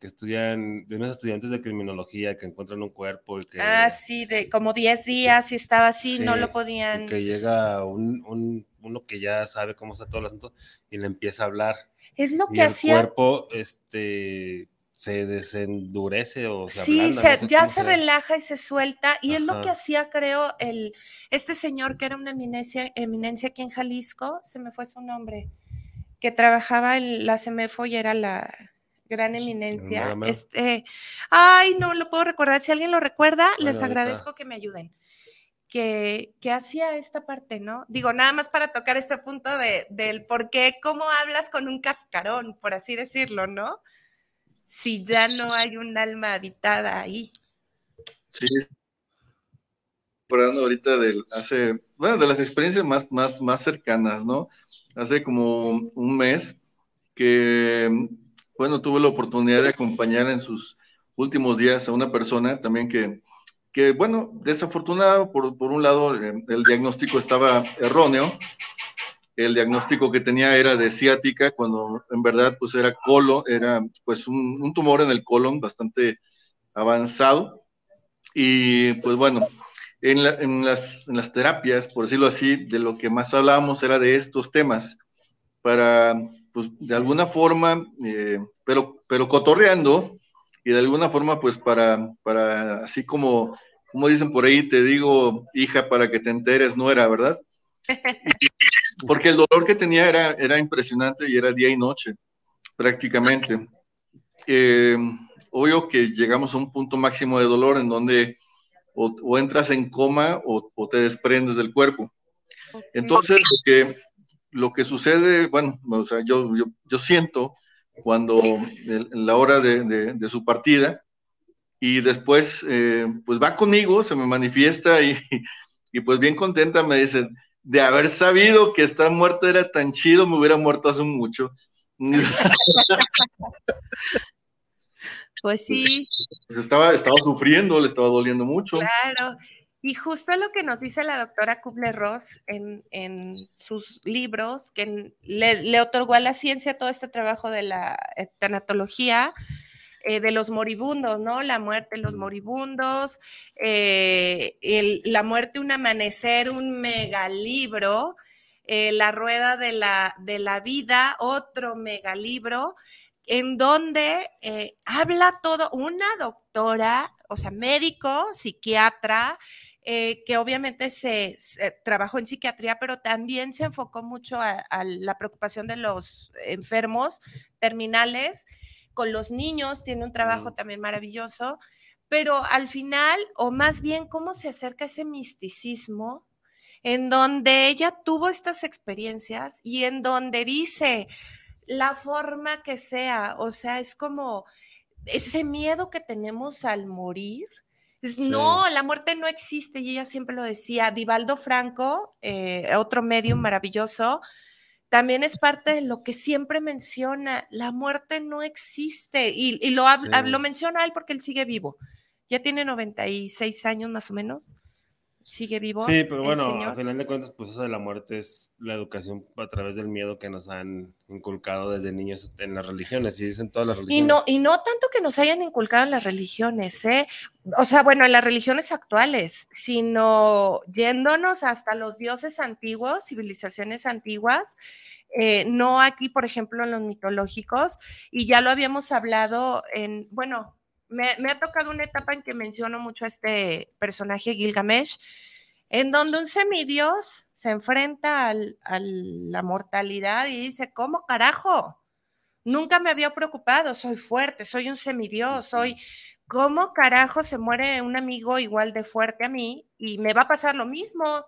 que estudian, de unos estudiantes de criminología que encuentran un cuerpo y que... Ah, sí, de como 10 días y estaba así, no lo podían... que llega un, uno que ya sabe cómo está todo el asunto y le empieza a hablar. Es lo que hacía... El cuerpo, este se desendurece o se sí, ya se relaja y se suelta y es lo que hacía creo el este señor que era una eminencia eminencia aquí en Jalisco se me fue su nombre que trabajaba en la CEMEFO y era la gran eminencia. Este, ay, no lo puedo recordar. Si alguien lo recuerda, les agradezco que me ayuden. Que, que, hacía esta parte, ¿no? Digo, nada más para tocar este punto de, del por qué, cómo hablas con un cascarón, por así decirlo, ¿no? Si ya no hay un alma habitada ahí. Sí. Hablando ahorita del, hace, bueno, de las experiencias más, más, más cercanas, ¿no? Hace como un mes que bueno, tuve la oportunidad de acompañar en sus últimos días a una persona también que, que bueno, desafortunado, por, por un lado, eh, el diagnóstico estaba erróneo. El diagnóstico que tenía era de ciática, cuando en verdad pues era colon, era pues un, un tumor en el colon bastante avanzado. Y pues bueno, en, en, las, en, las, terapias, por decirlo así, de lo que más hablábamos era de estos temas para pues de alguna forma, eh, pero, pero cotorreando, y de alguna forma, pues para, para, así como, como dicen por ahí, te digo, hija, para que te enteres, no era, ¿verdad? Porque el dolor que tenía era, era impresionante y era día y noche, prácticamente. Eh, obvio que llegamos a un punto máximo de dolor en donde o, entras en coma o, te desprendes del cuerpo. Entonces, lo que, lo que sucede, bueno, o sea, yo, yo, yo siento cuando en la hora de, de, su partida y después eh, pues va conmigo, se me manifiesta y, y, pues bien contenta me dice, de haber sabido que estar muerto era tan chido, me hubiera muerto hace mucho. Pues sí. Pues estaba, estaba sufriendo, le estaba doliendo mucho. Claro. Y justo lo que nos dice la doctora Kubler-Ross en, en, sus libros, que le, otorgó a la ciencia todo este trabajo de la tanatología, eh, de los moribundos, ¿no? La muerte de los moribundos, eh, la muerte, un amanecer, un megalibro, eh, la rueda de la, de la vida, otro megalibro, en donde eh, habla todo una doctora, o sea, médico, psiquiatra, eh, que obviamente se, trabajó en psiquiatría, pero también se enfocó mucho a, la preocupación de los enfermos terminales. Con los niños tiene un trabajo también maravilloso, pero al final, o más bien, cómo se acerca ese misticismo en donde ella tuvo estas experiencias y en donde dice, la forma que sea, o sea, es como ese miedo que tenemos al morir. No, la muerte no existe y ella siempre lo decía. Divaldo Franco, eh, otro medio maravilloso, también es parte de lo que siempre menciona, la muerte no existe y, lo, lo menciona él porque él sigue vivo. Ya tiene 96 años más o menos sigue vivo. Sí, pero bueno, al final de cuentas, pues eso de la muerte es la educación a través del miedo que nos han inculcado desde niños en las religiones, y dicen todas las religiones. Y no, y no tanto que nos hayan inculcado en las religiones, ¿eh? O sea, bueno, en las religiones actuales, sino yéndonos hasta los dioses antiguos, civilizaciones antiguas, eh, no aquí, por ejemplo, en los mitológicos, y ya lo habíamos hablado en, bueno, me, ha tocado una etapa en que menciono mucho a este personaje Gilgamesh, en donde un semidios se enfrenta a la mortalidad y dice, ¿cómo carajo? Nunca me había preocupado, soy fuerte, soy un semidios, soy... ¿Cómo carajo se muere un amigo igual de fuerte a mí y me va a pasar lo mismo?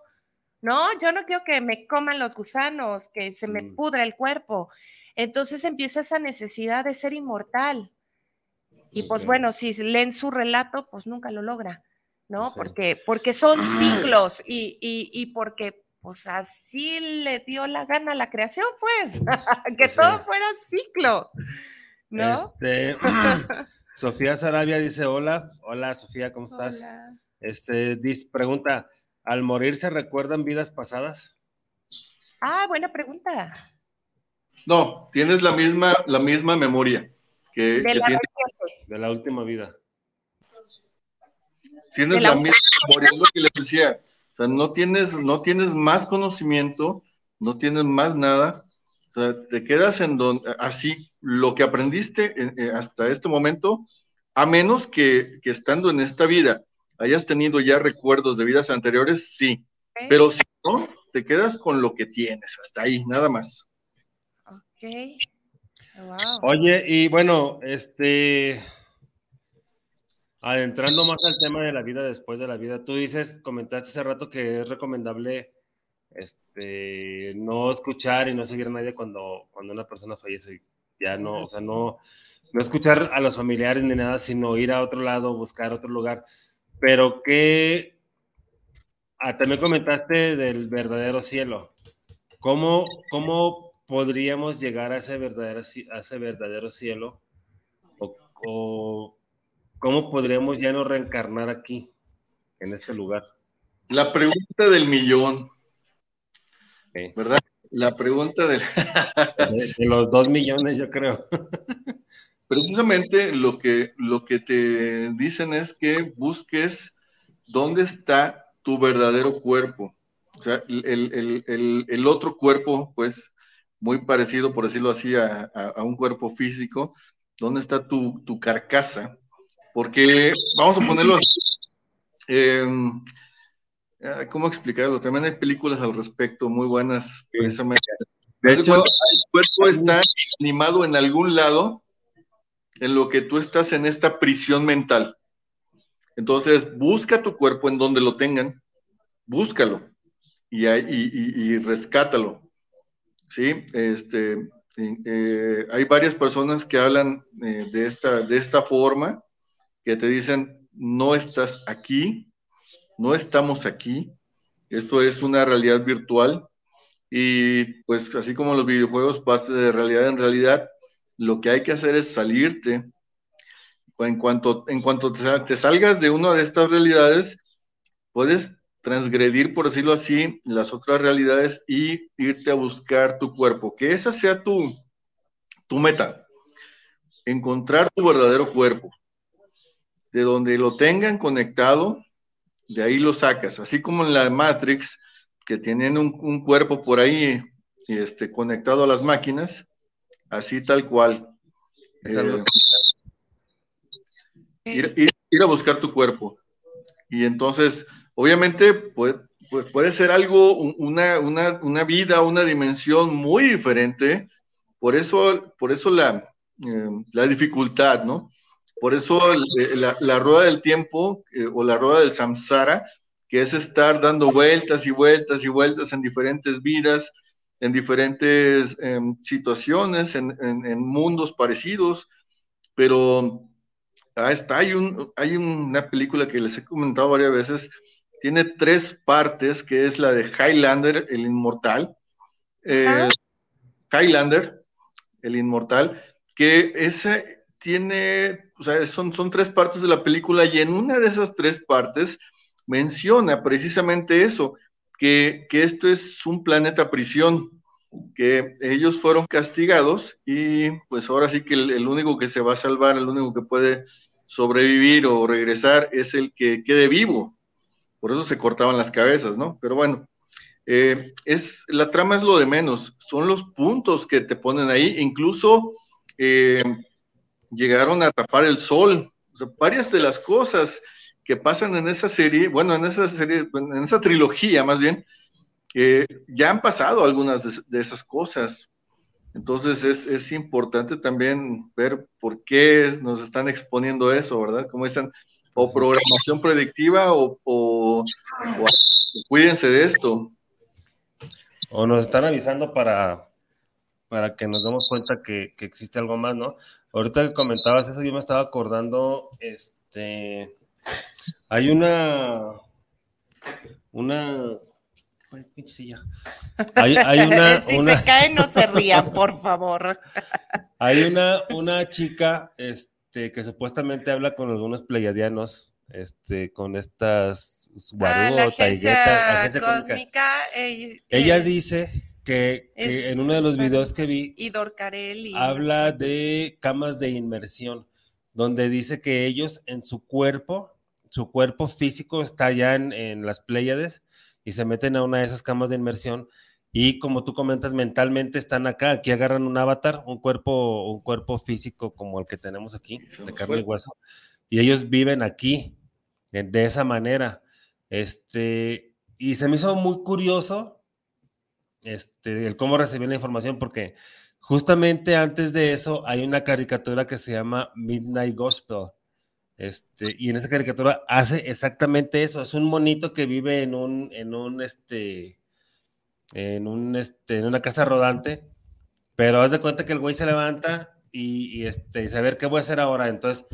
No, yo no quiero que me coman los gusanos, que se me mm. pudra el cuerpo. Entonces empieza esa necesidad de ser inmortal. Y pues bueno, si leen su relato, pues nunca lo logra, ¿no? Porque, porque son ciclos y, y, porque pues así le dio la gana a la creación, pues, que pues todo fuera ciclo, ¿no? Este, Sofía Sarabia dice, hola, hola Sofía, ¿cómo estás? Este, dice, pregunta, ¿al morir se recuerdan vidas pasadas? Ah, buena pregunta. No, tienes la misma, la misma memoria que, de la última vida. Tienes la, misma memoria, lo que le decía. O sea, no tienes, no tienes más conocimiento, no tienes más nada. O sea, te quedas en donde, así, lo que aprendiste eh, hasta este momento, a menos que, que, estando en esta vida hayas tenido ya recuerdos de vidas anteriores, sí. Pero si no, te quedas con lo que tienes, hasta ahí, nada más. Ok. Oye, y bueno, este, adentrando más al tema de la vida después de la vida, tú dices, comentaste hace rato que es recomendable este, no escuchar y no seguir a nadie cuando, cuando una persona fallece. Ya no, o sea, no, no escuchar a los familiares ni nada, sino ir a otro lado, buscar otro lugar. Pero que ah, también comentaste del verdadero cielo. ¿Cómo, cómo podríamos llegar a ese verdadero, a ese verdadero cielo? O, cómo podríamos ya no reencarnar aquí, en este lugar? La pregunta del millón. ¿Verdad? La pregunta del... de, los dos millones, yo creo. Precisamente lo que, lo que te dicen es que busques dónde está tu verdadero cuerpo. O sea, el, el, el, el otro cuerpo, pues, muy parecido, por decirlo así, a, un cuerpo físico, ¿dónde está tu, carcasa? Porque, vamos a ponerlo así, em, eh, ¿cómo explicarlo? También hay películas al respecto muy buenas, precisamente. De hecho, el cuerpo está animado en algún lado en lo que tú estás en esta prisión mental. Entonces, busca tu cuerpo en donde lo tengan, búscalo y, y, rescátalo. ¿Sí? Este, eh, hay varias personas que hablan eh, de, esta, de esta forma, que te dicen, no estás aquí, no estamos aquí, esto es una realidad virtual y pues así como los videojuegos pasan de realidad en realidad, lo que hay que hacer es salirte en cuanto, en cuanto te, salgas de una de estas realidades, puedes transgredir, por decirlo así, las otras realidades y irte a buscar tu cuerpo. Que esa sea tu, tu meta. Encontrar tu verdadero cuerpo. De donde lo tengan conectado, de ahí lo sacas. Así como en la Matrix, que tienen un, cuerpo por ahí este, conectado a las máquinas, así tal cual. Ir, a buscar tu cuerpo. Y entonces, obviamente, pues, pues puede ser algo, una, una, vida, una dimensión muy diferente. Por eso, por eso la, eh, la dificultad, ¿no? Por eso eh, la, rueda del tiempo eh, o la rueda del samsara, que es estar dando vueltas y vueltas y vueltas en diferentes vidas, en diferentes em, situaciones, en, en, mundos parecidos, pero Ah, hay, un, hay una película que les he comentado varias veces, tiene tres partes, que es la de Highlander, el inmortal, eh, Highlander, el inmortal, que ese tiene, o sea, son, son tres partes de la película y en una de esas tres partes menciona precisamente eso, que, que esto es un planeta prisión, que ellos fueron castigados y pues ahora sí que el, único que se va a salvar, el único que puede sobrevivir o regresar es el que quede vivo. Por eso se cortaban las cabezas, ¿no? Pero bueno, eh, es, la trama es lo de menos, son los puntos que te ponen ahí, incluso eh, llegaron a tapar el sol, o sea, varias de las cosas que pasan en esa serie, bueno, en esa serie, en esa trilogía más bien, ya han pasado algunas de, esas cosas. Entonces es, importante también ver por qué nos están exponiendo eso, ¿verdad? Como dicen, o programación predictiva o, cuídense de esto. O nos están avisando para, para que nos demos cuenta que, que, existe algo más, ¿no? Ahorita que comentabas eso, yo me estaba acordando, este, hay una, una, hay, una, si se cae, no se rían, por favor. Hay una, una chica este, que supuestamente habla con algunos pleiadianos, este, con estas ah, la agencia, cósmica. Eh, Ella eh, dice que, en uno de los videos que vi, habla de camas de inmersión, donde dice que ellos en su cuerpo, su cuerpo físico está ya en, en las Pleiades, y se meten a una de esas camas de inmersión y como tú comentas, mentalmente están acá, aquí agarran un avatar, un cuerpo, un cuerpo físico como el que tenemos aquí, de carne y hueso, y ellos viven aquí de esa manera. Este, y se me hizo muy curioso este, el cómo recibí la información, porque justamente antes de eso hay una caricatura que se llama Midnight Gospel, este, y en esa caricatura hace exactamente eso. Es un monito que vive en un, en un, este, en un, este, en una casa rodante, pero haz de cuenta que el güey se levanta y, este, y ver qué voy a hacer ahora. Entonces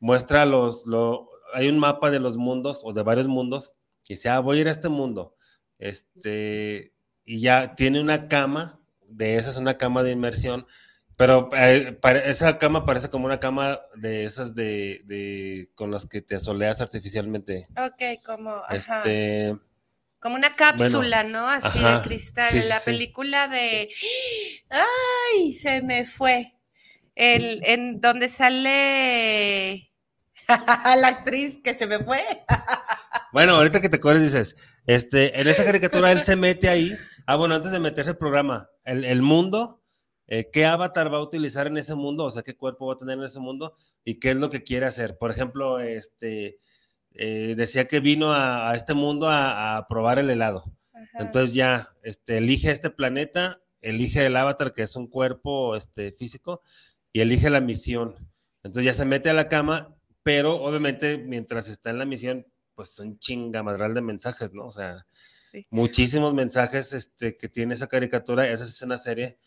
muestra los, lo, hay un mapa de los mundos o de varios mundos y dice, ah, voy a ir a este mundo. Este, y ya tiene una cama, de esa es una cama de inmersión pero eh, esa cama parece como una cama de esas de, con las que te asoleas artificialmente. Ok, como este, como una cápsula, ¿no? Así de cristal. la película de ay, se me fue. El, en donde sale la actriz que se me fue. bueno, ahorita que te acuerdas dices, este, en esta caricatura él se mete ahí. Ah, bueno, antes de meterse el programa, el, mundo, eh, qué avatar va a utilizar en ese mundo, o sea, qué cuerpo va a tener en ese mundo y qué es lo que quiere hacer. Por ejemplo, este, eh, decía que vino a, este mundo a, probar el helado. Entonces ya, este, elige este planeta, elige el avatar, que es un cuerpo este, físico, y elige la misión. Entonces ya se mete a la cama, pero obviamente mientras está en la misión, pues un chingamadral de mensajes, ¿no? O sea, muchísimos mensajes este, que tiene esa caricatura, esa es una serie,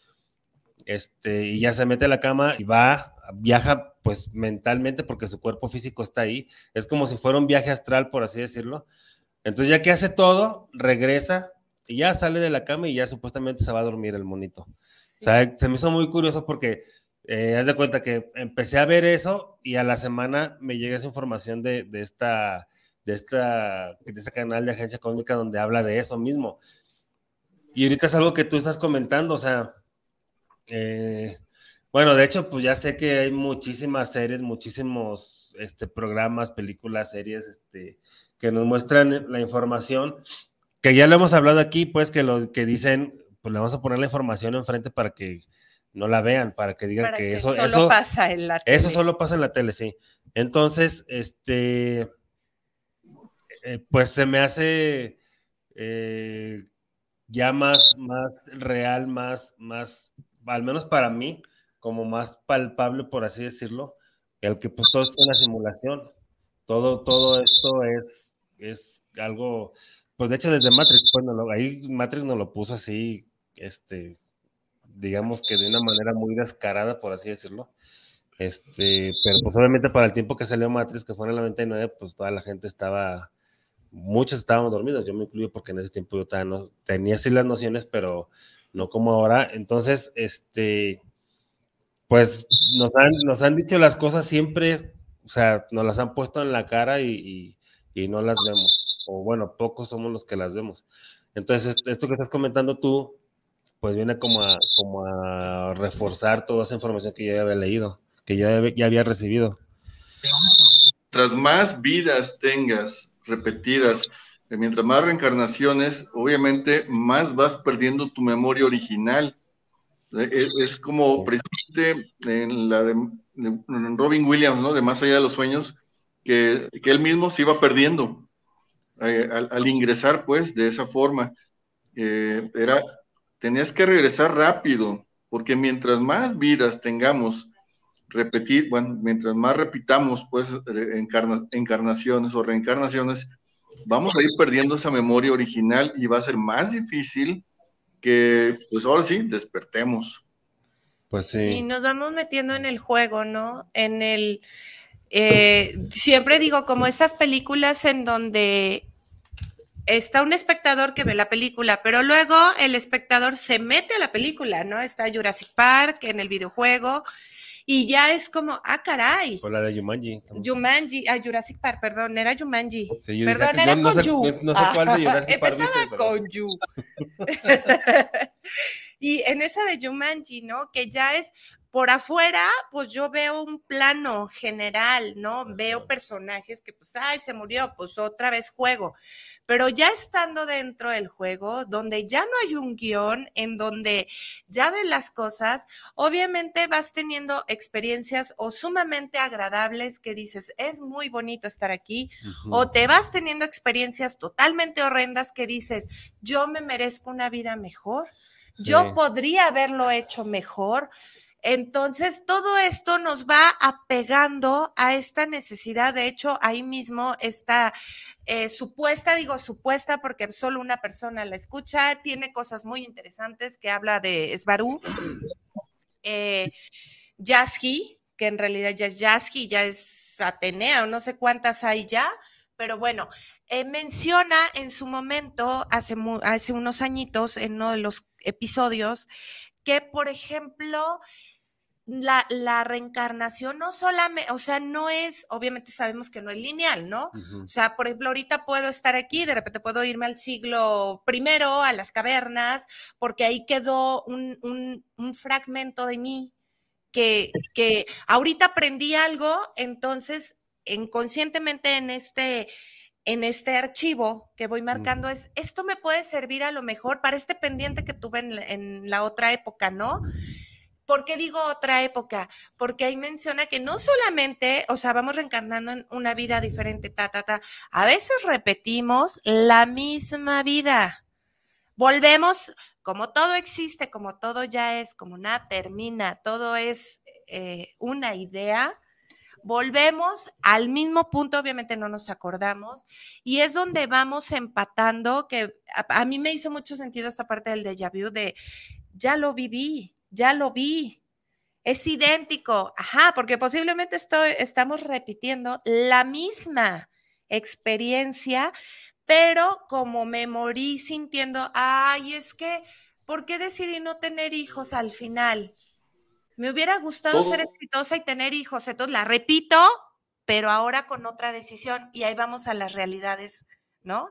este, y ya se mete a la cama y va, viaja pues mentalmente porque su cuerpo físico está ahí, es como si fuera un viaje astral, por así decirlo. Entonces ya que hace todo, regresa y ya sale de la cama y ya supuestamente se va a dormir el monito. O sea, se me hizo muy curioso porque eh, haz de cuenta que empecé a ver eso y a la semana me llega esa información de, de esta de, esta, de este canal de agencia cómica donde habla de eso mismo. Y ahorita es algo que tú estás comentando, o sea, eh, bueno, de hecho, pues ya sé que hay muchísimas series, muchísimos este, programas, películas, series, este, que nos muestran la información, que ya lo hemos hablado aquí, pues que lo que dicen, pues le vamos a poner la información enfrente para que no la vean, para que digan que, eso, solo pasa en la tele. Eso solo pasa en la tele, sí. Entonces, este, eh, pues se me hace eh, ya más, más real, más, más, al menos para mí, como más palpable, por así decirlo, el que pues todo esto es una simulación. Todo, todo esto es, es algo, pues de hecho desde Matrix, bueno, ahí Matrix nos lo puso así, este, digamos que de una manera muy descarada, por así decirlo. Este, pero pues obviamente para el tiempo que salió Matrix, que fue en el 99, pues toda la gente estaba muchos estábamos dormidos, yo me incluyo porque en ese tiempo yo tenía así las nociones, pero no como ahora. Entonces, este, pues nos han, nos han dicho las cosas siempre, o sea, nos las han puesto en la cara y, no las vemos. O bueno, pocos somos los que las vemos. Entonces, esto que estás comentando tú, pues viene como a, como a reforzar toda esa información que yo ya había leído, que yo ya había recibido. Tras más vidas tengas repetidas, eh, mientras más reencarnaciones, obviamente más vas perdiendo tu memoria original. Eh, eh, es como precisamente en la de, Robin Williams, ¿no? De Más allá de los sueños, que, él mismo se iba perdiendo al, ingresar, pues, de esa forma. era, tenías que regresar rápido, porque mientras más vidas tengamos repetir, bueno, mientras más repitamos, pues, encarnaciones o reencarnaciones, vamos a ir perdiendo esa memoria original y va a ser más difícil que, pues ahora sí, despertemos. Pues sí. Sí, nos vamos metiendo en el juego, ¿no? En el, eh, siempre digo, como esas películas en donde está un espectador que ve la película, pero luego el espectador se mete a la película, ¿no? Está Jurassic Park en el videojuego y ya es como, ah, caray. O la de Jumanji. Jumanji, ah, Jurassic Park, perdón, era Jumanji. perdón, era no, con Yu. No, sé cuál de Jurassic Park. Empezaba con Yu. y en esa de Jumanji, ¿no? Que ya es, por afuera, pues yo veo un plano general, ¿no? Veo personajes que, pues, ay, se murió, pues otra vez juego. Pero ya estando dentro del juego, donde ya no hay un guion, en donde ya ves las cosas, obviamente vas teniendo experiencias o sumamente agradables que dices, es muy bonito estar aquí, o te vas teniendo experiencias totalmente horrendas que dices, yo me merezco una vida mejor. Yo podría haberlo hecho mejor, entonces, todo esto nos va apegando a esta necesidad. De hecho, ahí mismo está eh, supuesta, digo supuesta porque solo una persona la escucha, tiene cosas muy interesantes que habla de Esbarú, eh, que en realidad ya es Yasgi, ya es Atenea, no sé cuántas hay ya, pero bueno, eh, menciona en su momento, hace, hace unos añitos, en uno de los episodios, que, por ejemplo, la, reencarnación no solamente, o sea, no es, obviamente sabemos que no es lineal, ¿no? O sea, por ejemplo, ahorita puedo estar aquí, de repente puedo irme al siglo primero, a las cavernas, porque ahí quedó un, fragmento de mí que, que ahorita aprendí algo, entonces inconscientemente en este en este archivo que voy marcando es, esto me puede servir a lo mejor para este pendiente que tuve en, la otra época, ¿no? ¿Por qué digo otra época? Porque ahí menciona que no solamente, o sea, vamos reencarnando en una vida diferente, ta, ta, ta. A veces repetimos la misma vida. Volvemos, como todo existe, como todo ya es, como nada termina, todo es eh, una idea, volvemos al mismo punto, obviamente no nos acordamos, y es donde vamos empatando, que a, mí me hizo mucho sentido esta parte del déjà vu de, ya lo viví, ya lo vi, es idéntico, ajá, porque posiblemente estoy, estamos repitiendo la misma experiencia, pero como me morí sintiendo, ay, es que, ¿por qué decidí no tener hijos al final? Me hubiera gustado ser exitosa y tener hijos, entonces la repito, pero ahora con otra decisión y ahí vamos a las realidades, ¿no?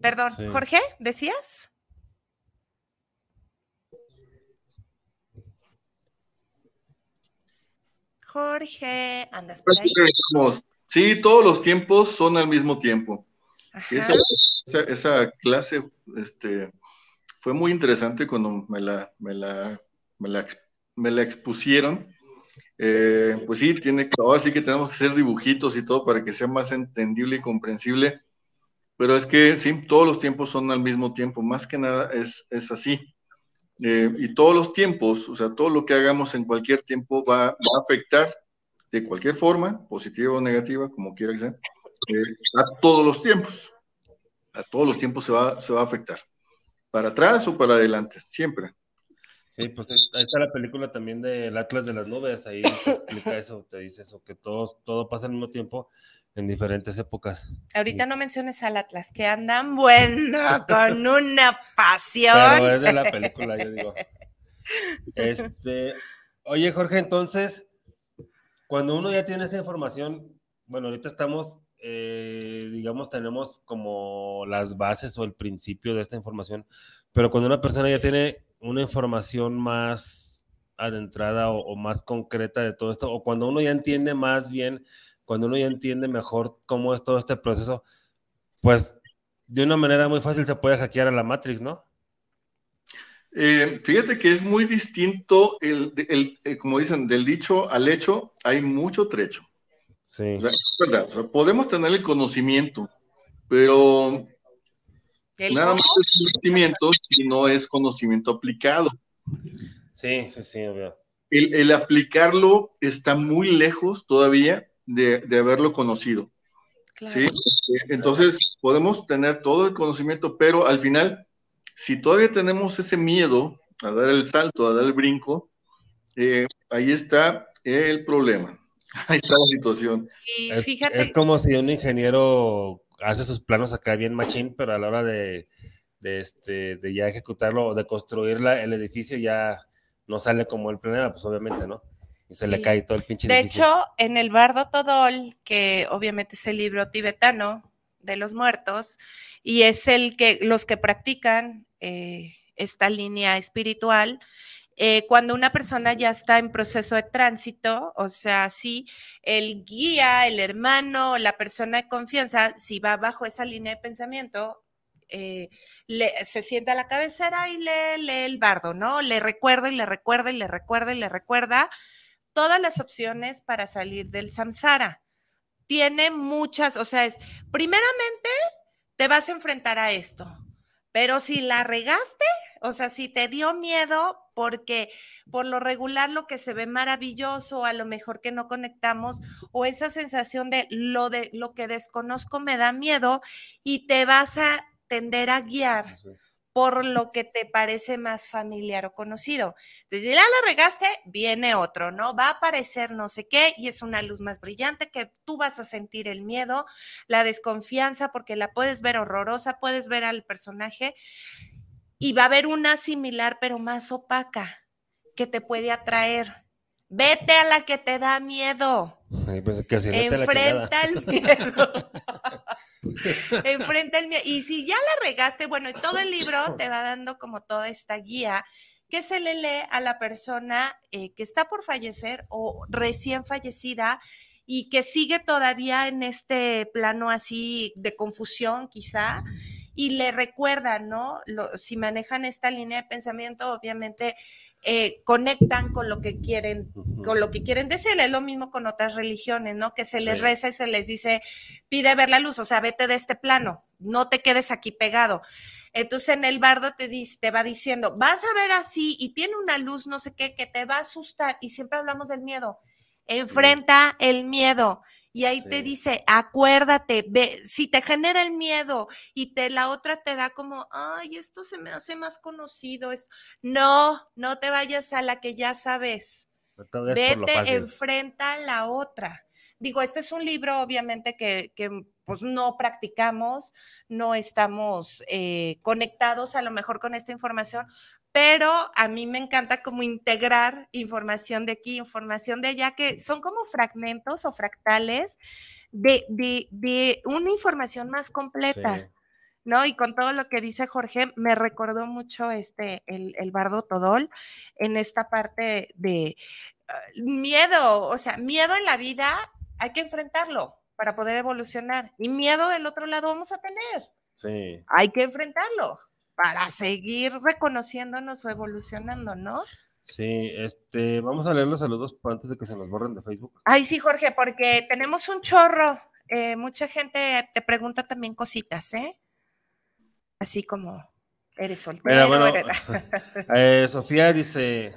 Perdón, Jorge, ¿decías? Jorge, andas por ahí. Sí, todos los tiempos son al mismo tiempo. Esa, clase este, fue muy interesante cuando me la, me la, me la me la expusieron. Eh, pues sí, tiene, ahora sí que tenemos que hacer dibujitos y todo para que sea más entendible y comprensible, pero es que sí, todos los tiempos son al mismo tiempo, más que nada es, es así. Eh, y todos los tiempos, o sea, todo lo que hagamos en cualquier tiempo va, a afectar de cualquier forma, positiva o negativa, como quiera que sea, eh, a todos los tiempos. A todos los tiempos se va, a afectar. Para atrás o para adelante, siempre. Sí, pues ahí está la película también del Atlas de las Nubes, ahí te explica eso, te dice eso, que todo, todo pasa al mismo tiempo en diferentes épocas. Ahorita no menciones al Atlas, que andan bueno, con una pasión. Pero es de la película, yo digo. Este, oye, Jorge, entonces, cuando uno ya tiene esta información, bueno, ahorita estamos, eh, digamos, tenemos como las bases o el principio de esta información, pero cuando una persona ya tiene una información más adentrada o, más concreta de todo esto, o cuando uno ya entiende más bien, cuando uno ya entiende mejor cómo es todo este proceso, pues de una manera muy fácil se puede hackear a la Matrix, ¿no? Eh, fíjate que es muy distinto, el, el, como dicen, del dicho al hecho hay mucho trecho. Sí. verdad, podemos tener el conocimiento, pero Nada más es conocimiento si no es conocimiento aplicado. Sí, sí, sí, El, aplicarlo está muy lejos todavía de, haberlo conocido. ¿sí? Este, entonces, podemos tener todo el conocimiento, pero al final, si todavía tenemos ese miedo a dar el salto, a dar el brinco, eh, ahí está el problema. Ahí está la situación. es como si un ingeniero hace sus planos acá bien machín, pero a la hora de, este, de ya ejecutarlo o de construir el edificio ya no sale como el planeta, pues obviamente, ¿no? Y se le cae todo el pinche De hecho, en el Bardo Todol, que obviamente es el libro tibetano de los muertos, y es el que los que practican eh, esta línea espiritual, eh, cuando una persona ya está en proceso de tránsito, o sea, si el guía, el hermano, la persona de confianza, si va bajo esa línea de pensamiento, eh, se sienta a la cabecera y lee, lee, el bardo, ¿no? Le recuerda y le recuerda y le recuerda y le recuerda todas las opciones para salir del samsara. Tiene muchas, o sea, es, primeramente, te vas a enfrentar a esto, pero si la regaste, o sea, si te dio miedo, porque por lo regular lo que se ve maravilloso, a lo mejor que no conectamos, o esa sensación de lo de lo que desconozco me da miedo y te vas a tender a guiar por lo que te parece más familiar o conocido. Desde ya la regaste, viene otro, ¿no? Va a aparecer no sé qué y es una luz más brillante que tú vas a sentir el miedo, la desconfianza, porque la puedes ver horrorosa, puedes ver al personaje y va a haber una similar pero más opaca que te puede atraer. Vete a la que te da miedo. Pues Enfrenta el miedo. Enfrenta el miedo. Y si ya la regaste, bueno, y todo el libro te va dando como toda esta guía que se le lee a la persona eh, que está por fallecer o recién fallecida y que sigue todavía en este plano así de confusión quizá, y le recuerdan, ¿no? si manejan esta línea de pensamiento, obviamente eh, conectan con lo que quieren, con lo que quieren decir. Es lo mismo con otras religiones, ¿no? Que se les reza y se les dice, pide ver la luz, o sea, vete de este plano, no te quedes aquí pegado. Entonces en el bardo te, dice, te va diciendo, vas a ver así y tiene una luz, no sé qué, que te va a asustar. Y siempre hablamos del miedo. Enfrenta el miedo. Y ahí te dice, acuérdate, ve, si te genera el miedo y te la otra te da como, ay, esto se me hace más conocido. Es, no, no te vayas a la que ya sabes. Vete, enfrenta la otra. Digo, este es un libro, obviamente, que, que pues no practicamos, no estamos eh, conectados a lo mejor con esta información, pero a mí me encanta como integrar información de aquí, información de allá, que son como fragmentos o fractales de, de, una información más completa. ¿no? Y con todo lo que dice Jorge, me recordó mucho este, el, el bardo Todol en esta parte de ah, miedo, o sea, miedo en la vida hay que enfrentarlo para poder evolucionar. Y miedo del otro lado vamos a tener. Sí. Hay que enfrentarlo para seguir reconociéndonos o evolucionando, ¿no? Sí, este, vamos a leer los saludos antes de que se nos borren de Facebook. Ay, sí, Jorge, porque tenemos un chorro. Eh, mucha gente te pregunta también cositas, ¿eh? Así como eres soltero. bueno, eh, Sofía dice,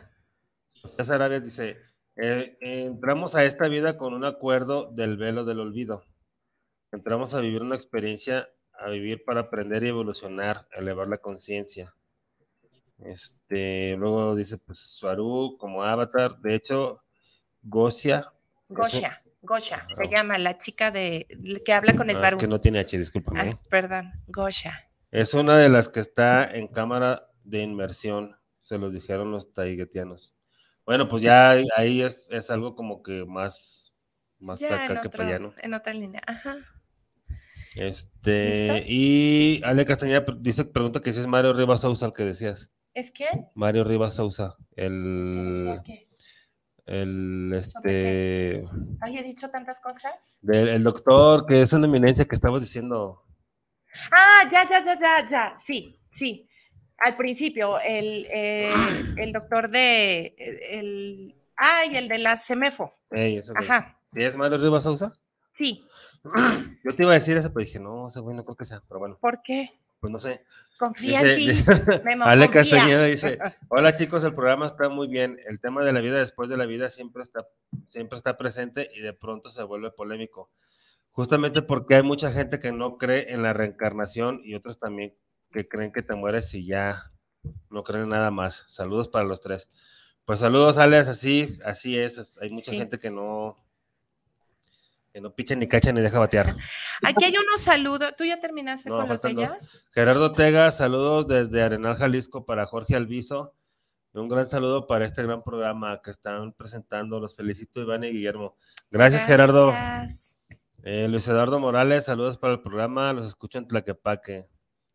Sofía Sarabia dice, eh, entramos a esta vida con un acuerdo del velo del olvido. Entramos a vivir una experiencia a vivir para aprender y evolucionar, elevar la conciencia. Este, luego dice, pues, Suaru como avatar. De hecho, Gosia. Gosia, Gosia, se llama la chica de que habla con Svaru. que no tiene H, discúlpame. Ah, perdón, Gosia. Es una de las que está en cámara de inmersión, se los dijeron los taiguetianos. Bueno, pues ya ahí es, es algo como que más, más acá que para allá, ¿no? En otra línea, ajá. Este, y Ale Castañeda dice, pregunta que si es Mario Rivas Sousa el que decías. ¿Es quién? Mario Rivas Sousa, el... ¿Qué? El, este... ¿Ay, he dicho tantas cosas? el doctor, que es una eminencia que estabas diciendo. Ah, ya, ya, ya, ya, ya, sí, sí. Al principio, el, eh, el doctor de, el, ay, el de la. Ey, eso Ajá. ¿Sí es Mario Rivas Sousa? Sí. Yo te iba a decir eso, pero dije, no, ese güey no creo que sea, pero bueno. ¿Por qué? Pues no sé. Confía en ti. Ale Castañeda dice, hola chicos, el programa está muy bien. El tema de la vida después de la vida siempre está, siempre está presente y de pronto se vuelve polémico. Justamente porque hay mucha gente que no cree en la reencarnación y otros también que creen que te mueres y ya no creen nada más. Saludos para los tres. Pues saludos, Alex, así, así es. Hay mucha gente que no, que no picha ni cacha ni deja batear. Aquí hay unos saludos. ¿Tú ya terminaste con los de Gerardo Tega, saludos desde Arenal, Jalisco para Jorge Alviso. Un gran saludo para este gran programa que están presentando. Los felicito, Iván y Guillermo. Gracias, Gerardo. Eh, Luis Eduardo Morales, saludos para el programa. Los escucho en Tlaquepaque.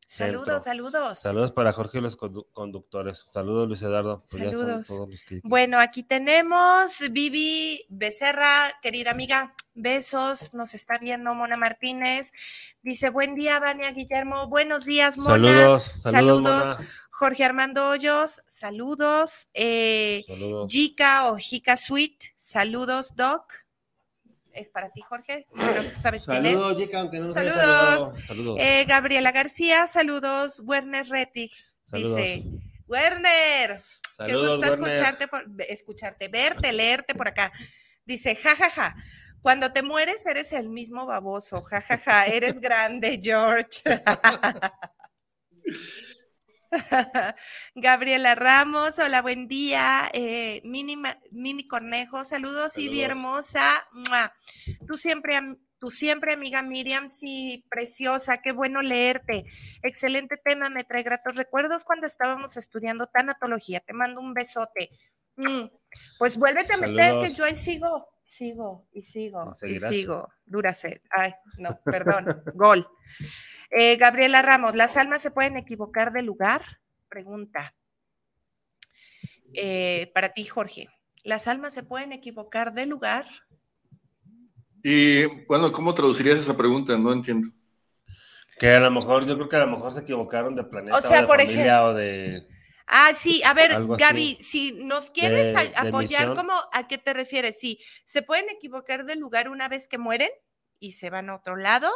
Saludos, saludos. Saludos para Jorge y los conductores. Saludos, Luis Eduardo. Pues saludos. Bueno, aquí tenemos Vivi Becerra, querida amiga. Besos, nos está viendo Mona Martínez. Dice, buen día, Vania Guillermo. Buenos días, Mona. Saludos, saludos. Jorge Armando Hoyos, saludos. Eh, saludos. Jica o Jica Sweet, saludos, Doc es para ti, Jorge. sabes saludos, quién es. aunque no saludos. saludos. Eh, Gabriela García, saludos. Werner Rettig dice, Werner, qué gusta escucharte, escucharte, verte, leerte por acá. Dice, jajaja. Ja, ja. Cuando te mueres eres el mismo baboso, jajaja, ja, ja. eres grande, George. Gabriela Ramos, hola, buen día. Eh, mini, mini Cornejo, saludos, y bien hermosa. Tú siempre, tú siempre, amiga Miriam, sí, preciosa, qué bueno leerte. Excelente tema, me trae gratos recuerdos cuando estábamos estudiando tanatología. Te mando un besote. Mm, pues vuélvete a meter, que yo ahí sigo, sigo y sigo y sigo. Duracel. Ay, no, perdón, gol. Eh, Gabriela Ramos, ¿las almas se pueden equivocar de lugar? Pregunta. Eh, para ti, Jorge, ¿las almas se pueden equivocar de lugar? Y bueno, ¿cómo traducirías esa pregunta? No entiendo. Que a lo mejor, yo creo que a lo mejor se equivocaron de planeta o, sea, de por familia ejemplo, o de... Ah, sí, a ver, Algo. Gaby, si nos quieres De- a- de apoyar. ¿cómo, ¿a qué te refieres? Sí, ¿se pueden equivocar de lugar una vez que mueren y se van a otro lado?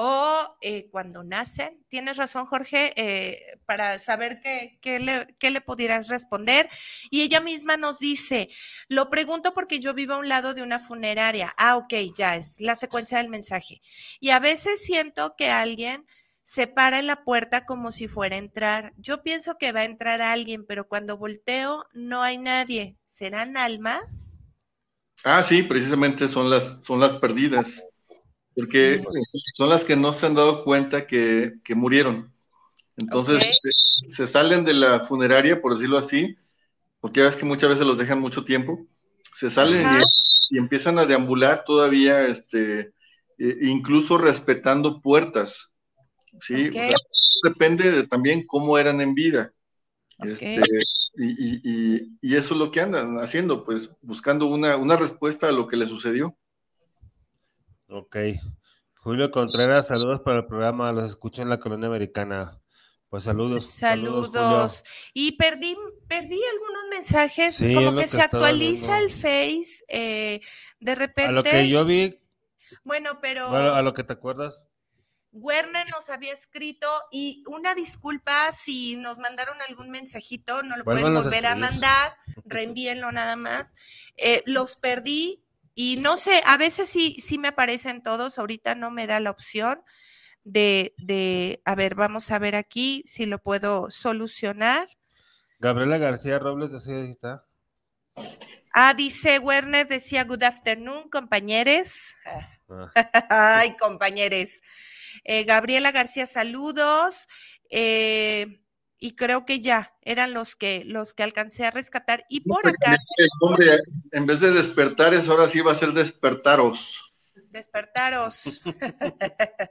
O eh, cuando nacen, tienes razón, Jorge, eh, para saber qué, qué le, qué le pudieras responder. Y ella misma nos dice, lo pregunto porque yo vivo a un lado de una funeraria. Ah, ok, ya es la secuencia del mensaje. Y a veces siento que alguien se para en la puerta como si fuera a entrar. Yo pienso que va a entrar alguien, pero cuando volteo no hay nadie. ¿Serán almas? Ah, sí, precisamente son las, son las perdidas, porque Mm. son las que no se han dado cuenta que, que murieron. Entonces se, se salen de la funeraria, por decirlo así, porque ya ves que muchas veces los dejan mucho tiempo, se salen y, y empiezan a deambular todavía, este, e- incluso respetando puertas. Sí, Ok. O sea, depende de también cómo eran en vida. Este, y, y- y- y eso es lo que andan haciendo, pues buscando una, una respuesta a lo que le sucedió. Ok. Julio Contreras, saludos para el programa, los escucho en la colonia americana. Pues saludos. Saludos. Y perdí, perdí algunos mensajes, Sí, como que que se actualiza viendo. el Face eh, de repente. A lo que yo vi, Bueno, pero bueno, a lo que te acuerdas, Werner nos había escrito y una disculpa si nos mandaron algún mensajito, no lo pueden a volver a, mandar, reenvíenlo nada más. Eh, los perdí y no sé, a veces sí, sí me aparecen todos, ahorita no me da la opción de, de, a ver, vamos a ver aquí si lo puedo solucionar. Gabriela García Robles, de Ciudad está. Ah, dice Werner, decía good afternoon, compañeros. Ah, Ay, compañeros. Eh, Gabriela García, saludos. Eh, y creo que ya eran los que los que alcancé a rescatar. Y por acá, El nombre, en vez de despertares, ahora sí va a ser despertaros. despertaros.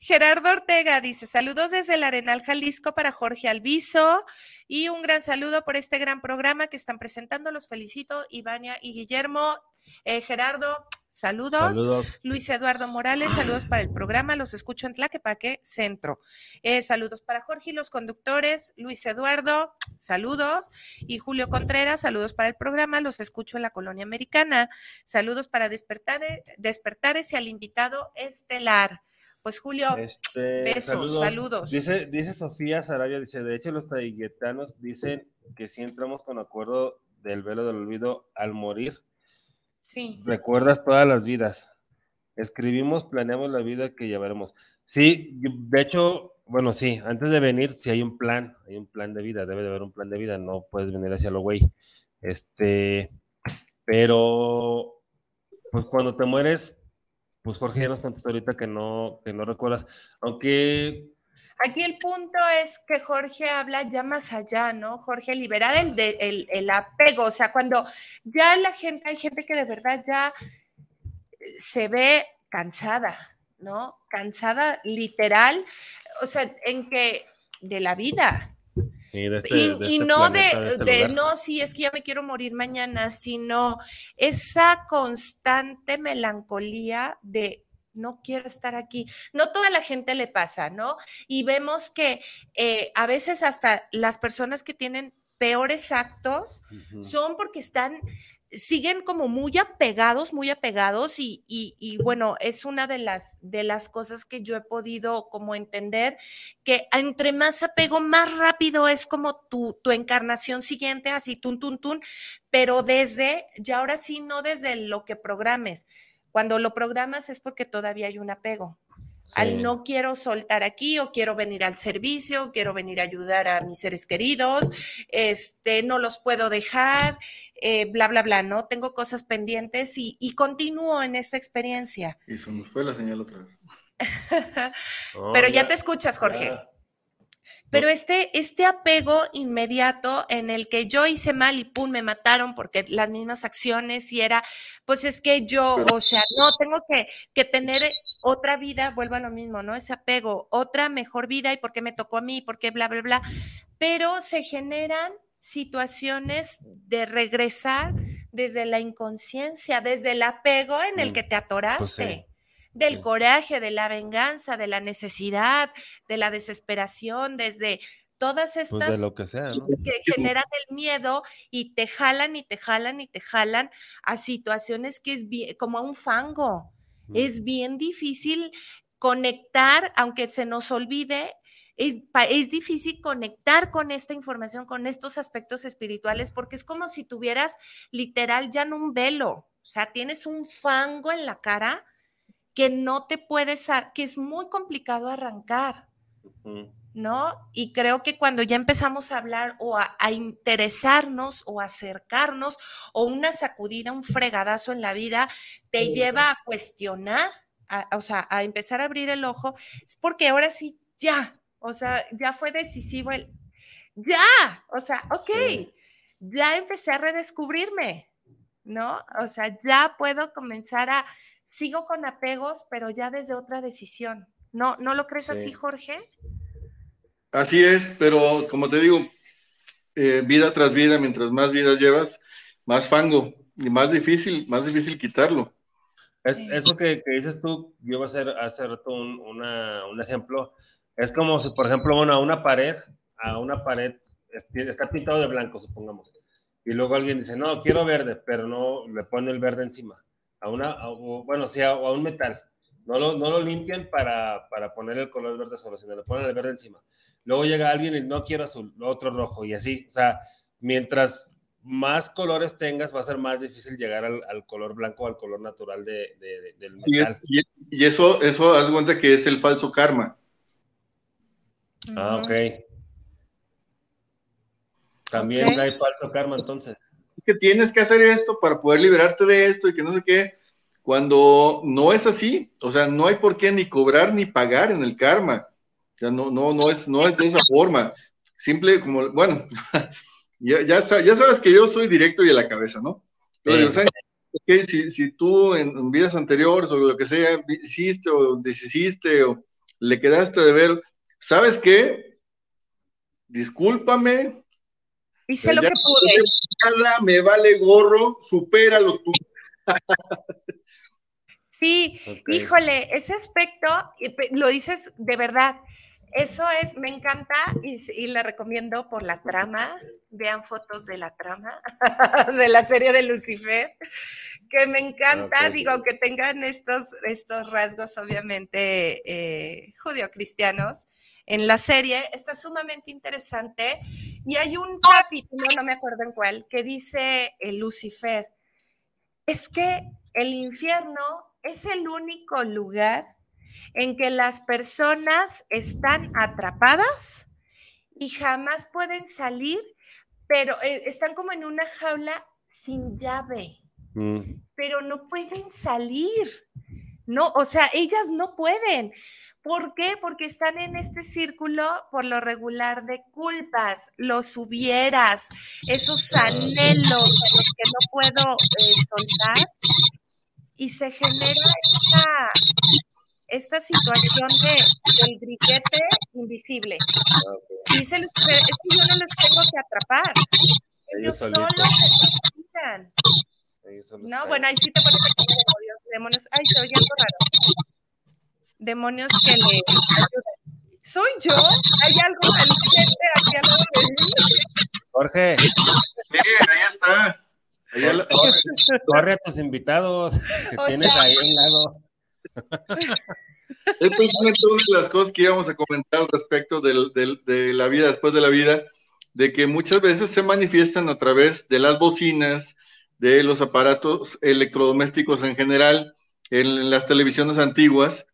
Gerardo Ortega dice: Saludos desde el Arenal Jalisco para Jorge Alviso y un gran saludo por este gran programa que están presentando. Los felicito, Ivania y Guillermo. Eh, Gerardo, saludos. saludos. Luis Eduardo Morales, saludos para el programa, los escucho en Tlaquepaque Centro. Eh, saludos para Jorge y los conductores, Luis Eduardo, saludos. Y Julio Contreras, saludos para el programa, los escucho en la colonia americana. Saludos para Despertare, Despertares y al invitado estelar. Pues Julio, Este, besos, saludos. Dice, dice Sofía Sarabia, dice, de hecho los taiguetanos dicen que si entramos con acuerdo del velo del olvido al morir, sí, recuerdas todas las vidas. Escribimos, planeamos la vida que llevaremos. Sí, de hecho, bueno, sí, antes de venir, sí hay un plan, hay un plan de vida, debe de haber un plan de vida, no puedes venir hacia lo güey. Este, pero, pues cuando te mueres, pues Jorge ya nos contestó ahorita que no, que no recuerdas, aunque Aquí el punto es que Jorge habla ya más allá, ¿no? Jorge, liberar el, de- el, el apego, o sea, cuando ya la gente, hay gente que de verdad ya se ve cansada, ¿no? Cansada literal, o sea, en que de la vida. y de este, Y, de y este no planeta, de, este de, lugar. no, sí, es que ya me quiero morir mañana, sino esa constante melancolía de no quiero estar aquí. No toda la gente le pasa, ¿no? Y vemos que eh, a veces hasta las personas que tienen peores actos son porque están, siguen como muy apegados, muy apegados y, y- y, bueno, es una de las, de las cosas que yo he podido como entender, que entre más apego, más rápido es como tu, tu encarnación siguiente, así, tun, tun, tun, pero desde, ya ahora sí, no desde lo que programes. Cuando lo programas es porque todavía hay un apego Sí. al no quiero soltar aquí o quiero venir al servicio, quiero venir a ayudar a mis seres queridos, este, no los puedo dejar, eh, bla, bla, bla, ¿no? Tengo cosas pendientes y, y continúo en esta experiencia. Y se nos fue la señal otra vez. No, Pero ya te escuchas, Jorge. ya. Pero este, este apego inmediato en el que yo hice mal y pum, me mataron porque las mismas acciones y era, pues es que yo, o sea, no, tengo que, que tener otra vida, vuelvo a lo mismo, ¿no? Ese apego, otra mejor vida y por qué me tocó a mí, por qué bla, bla, bla. Pero se generan situaciones de regresar desde la inconsciencia, desde el apego en el mm, que te pues atoraste. Del coraje, de la venganza, de la necesidad, de la desesperación, desde todas pues, estas lo que, sea, que generan el miedo y te jalan y te jalan y te jalan a situaciones que es bien, como a un fango. Mm. Es bien difícil conectar, aunque se nos olvide, es, es, difícil conectar con esta información, con estos aspectos espirituales, porque es como si tuvieras literal ya no un velo, o sea, tienes un fango en la cara que no te puedes, que es muy complicado arrancar, ¿no? Y creo que cuando ya empezamos a hablar o a, interesarnos o acercarnos o una sacudida, un fregadazo en la vida, te lleva a cuestionar, o sea, a empezar a abrir el ojo, es porque ahora sí, ya, o sea, ya fue decisivo el, ya, o sea, ok, ya empecé a redescubrirme, ¿no? O sea, ya puedo comenzar a, sigo con apegos, pero ya desde otra decisión. ¿No, ¿no lo crees así, Jorge? Así es, pero como te digo, eh, vida tras vida, mientras más vidas llevas, más fango y más difícil, más difícil quitarlo. Es, Eso que, dices tú, yo voy a hacer, hacer un, un ejemplo es como si, por ejemplo, bueno, a una pared, a una pared está pintado de blanco, supongamos. Y luego alguien dice, no, quiero verde, pero no le pone el verde encima. A una, bueno, sí, a, un metal. No lo, no lo limpian para, para poner el color verde solo, sino le ponen el verde encima. Luego llega alguien y no quiero azul, otro rojo, y así. O sea, mientras más colores tengas, va a ser más difícil llegar al, al color blanco, al color natural de, del metal. Sí, y, eso, eso, haz cuenta que es el falso karma. Ah, ok. También hay falso karma entonces. Que tienes que hacer esto para poder liberarte de esto y que no sé qué. Cuando no es así, o sea, no hay por qué ni cobrar ni pagar en el karma. O sea, no, no, no es, no es de esa forma. Simple como, bueno, ya, ya, sabes que yo soy directo y a la cabeza, ¿no? Pero, si, si, tú en, en, vidas anteriores o lo que sea, hiciste o deshiciste o le quedaste de ver, ¿sabes qué? Discúlpame. Hice lo que pude. Nada me vale gorro, supéralo tú. Sí, híjole, ese aspecto, lo dices de verdad, eso es, me encanta y, le recomiendo por la trama, vean fotos de la trama de la serie de Lucifer, que me encanta, digo, que tengan estos, estos rasgos obviamente eh, judio-cristianos, en la serie, está sumamente interesante. Y hay un capítulo, no me acuerdo en cuál, que dice el Lucifer, es que el infierno es el único lugar en que las personas están atrapadas y jamás pueden salir, pero eh, están como en una jaula sin llave, mm. pero no pueden salir. No, o sea, ellas no pueden. ¿Por qué? Porque están en este círculo por lo regular de culpas, los hubieras, esos anhelos que no puedo eh, soltar y se genera esta, situación de, del grillete invisible. Dice es que yo no los tengo que atrapar. Ellos, solo se necesitan. No, bueno, ahí sí te pones demonios, demonios. Ay, se oye algo raro demonios que le ayudan. ¿Soy yo? ¿Hay algo aquí al lado de mí? Jorge. Sí, ahí está. Corre, a tus invitados que tienes ahí al lado. Una de las cosas que íbamos a comentar al respecto de la vida después de la vida, de que muchas veces se manifiestan a través de las bocinas, de los aparatos electrodomésticos en general, en las televisiones antiguas,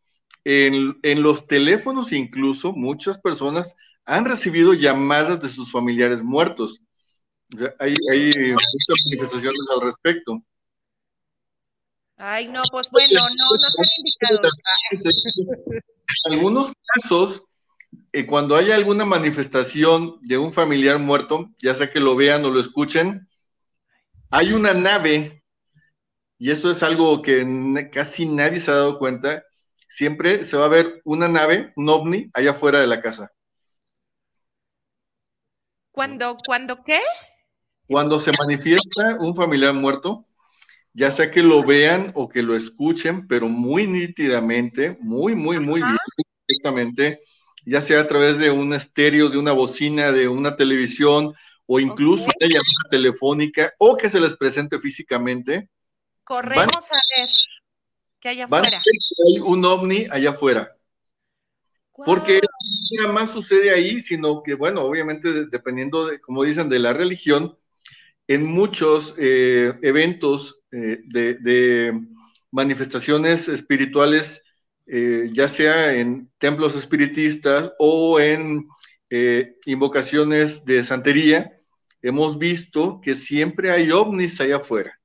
en, los teléfonos incluso muchas personas han recibido llamadas de sus familiares muertos. Hay, muchas manifestaciones al respecto. Ay, no, pues bueno, no, no se han indicado. En algunos casos, eh, cuando hay alguna manifestación de un familiar muerto, ya sea que lo vean o lo escuchen, hay una nave, y eso es algo que casi nadie se ha dado cuenta, siempre se va a ver una nave, un ovni, allá afuera de la casa. ¿Cuándo, cuándo qué? Cuando se manifiesta un familiar muerto, ya sea que lo vean o que lo escuchen, pero muy nítidamente, muy, muy, muy directamente, ya sea a través de un estéreo, de una bocina, de una televisión o incluso una llamada telefónica o que se les presente físicamente. Corremos a ver que hay afuera. hay un ovni allá afuera. Porque nada más sucede ahí, sino que, bueno, obviamente dependiendo, de, como dicen, de la religión, en muchos eh, eventos eh, de, manifestaciones espirituales, eh, ya sea en templos espiritistas o en invocaciones de santería, hemos visto que siempre hay ovnis allá afuera.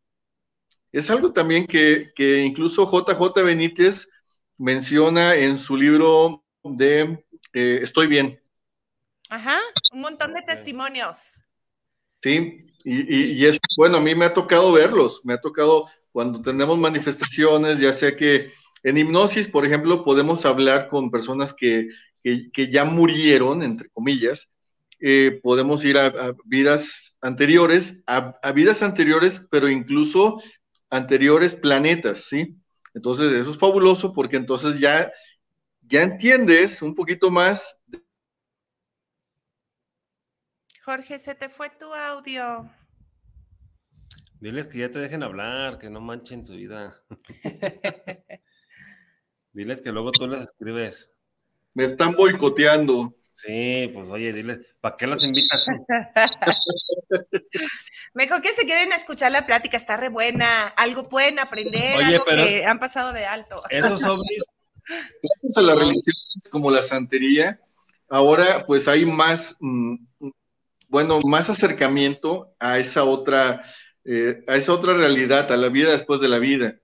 Es algo también que, que incluso JJ Benítez menciona en su libro de Estoy bien. Ajá, un montón de testimonios. Sí, y, y, es bueno, a mí me ha tocado verlos, me ha tocado cuando tenemos manifestaciones, ya sea que en hipnosis, por ejemplo, podemos hablar con personas que, que, ya murieron, entre comillas, eh, podemos ir a, vidas anteriores, a, a, vidas anteriores, pero incluso anteriores planetas, ¿sí? Entonces, eso es fabuloso porque entonces ya, ya entiendes un poquito más Jorge, se te fue tu audio. Diles que ya te dejen hablar, que no manchen su vida. diles que luego tú les escribes. Me están boicoteando. Sí, pues oye, diles, ¿para qué los invitas? Mejor que se queden a escuchar la plática, está re buena, algo pueden aprender, algo que han pasado de alto. Esos ovnis. Gracias a las religiones como la santería, ahora pues hay más, mm, bueno, más acercamiento a esa otra, eh, a esa otra realidad, a la vida después de la vida.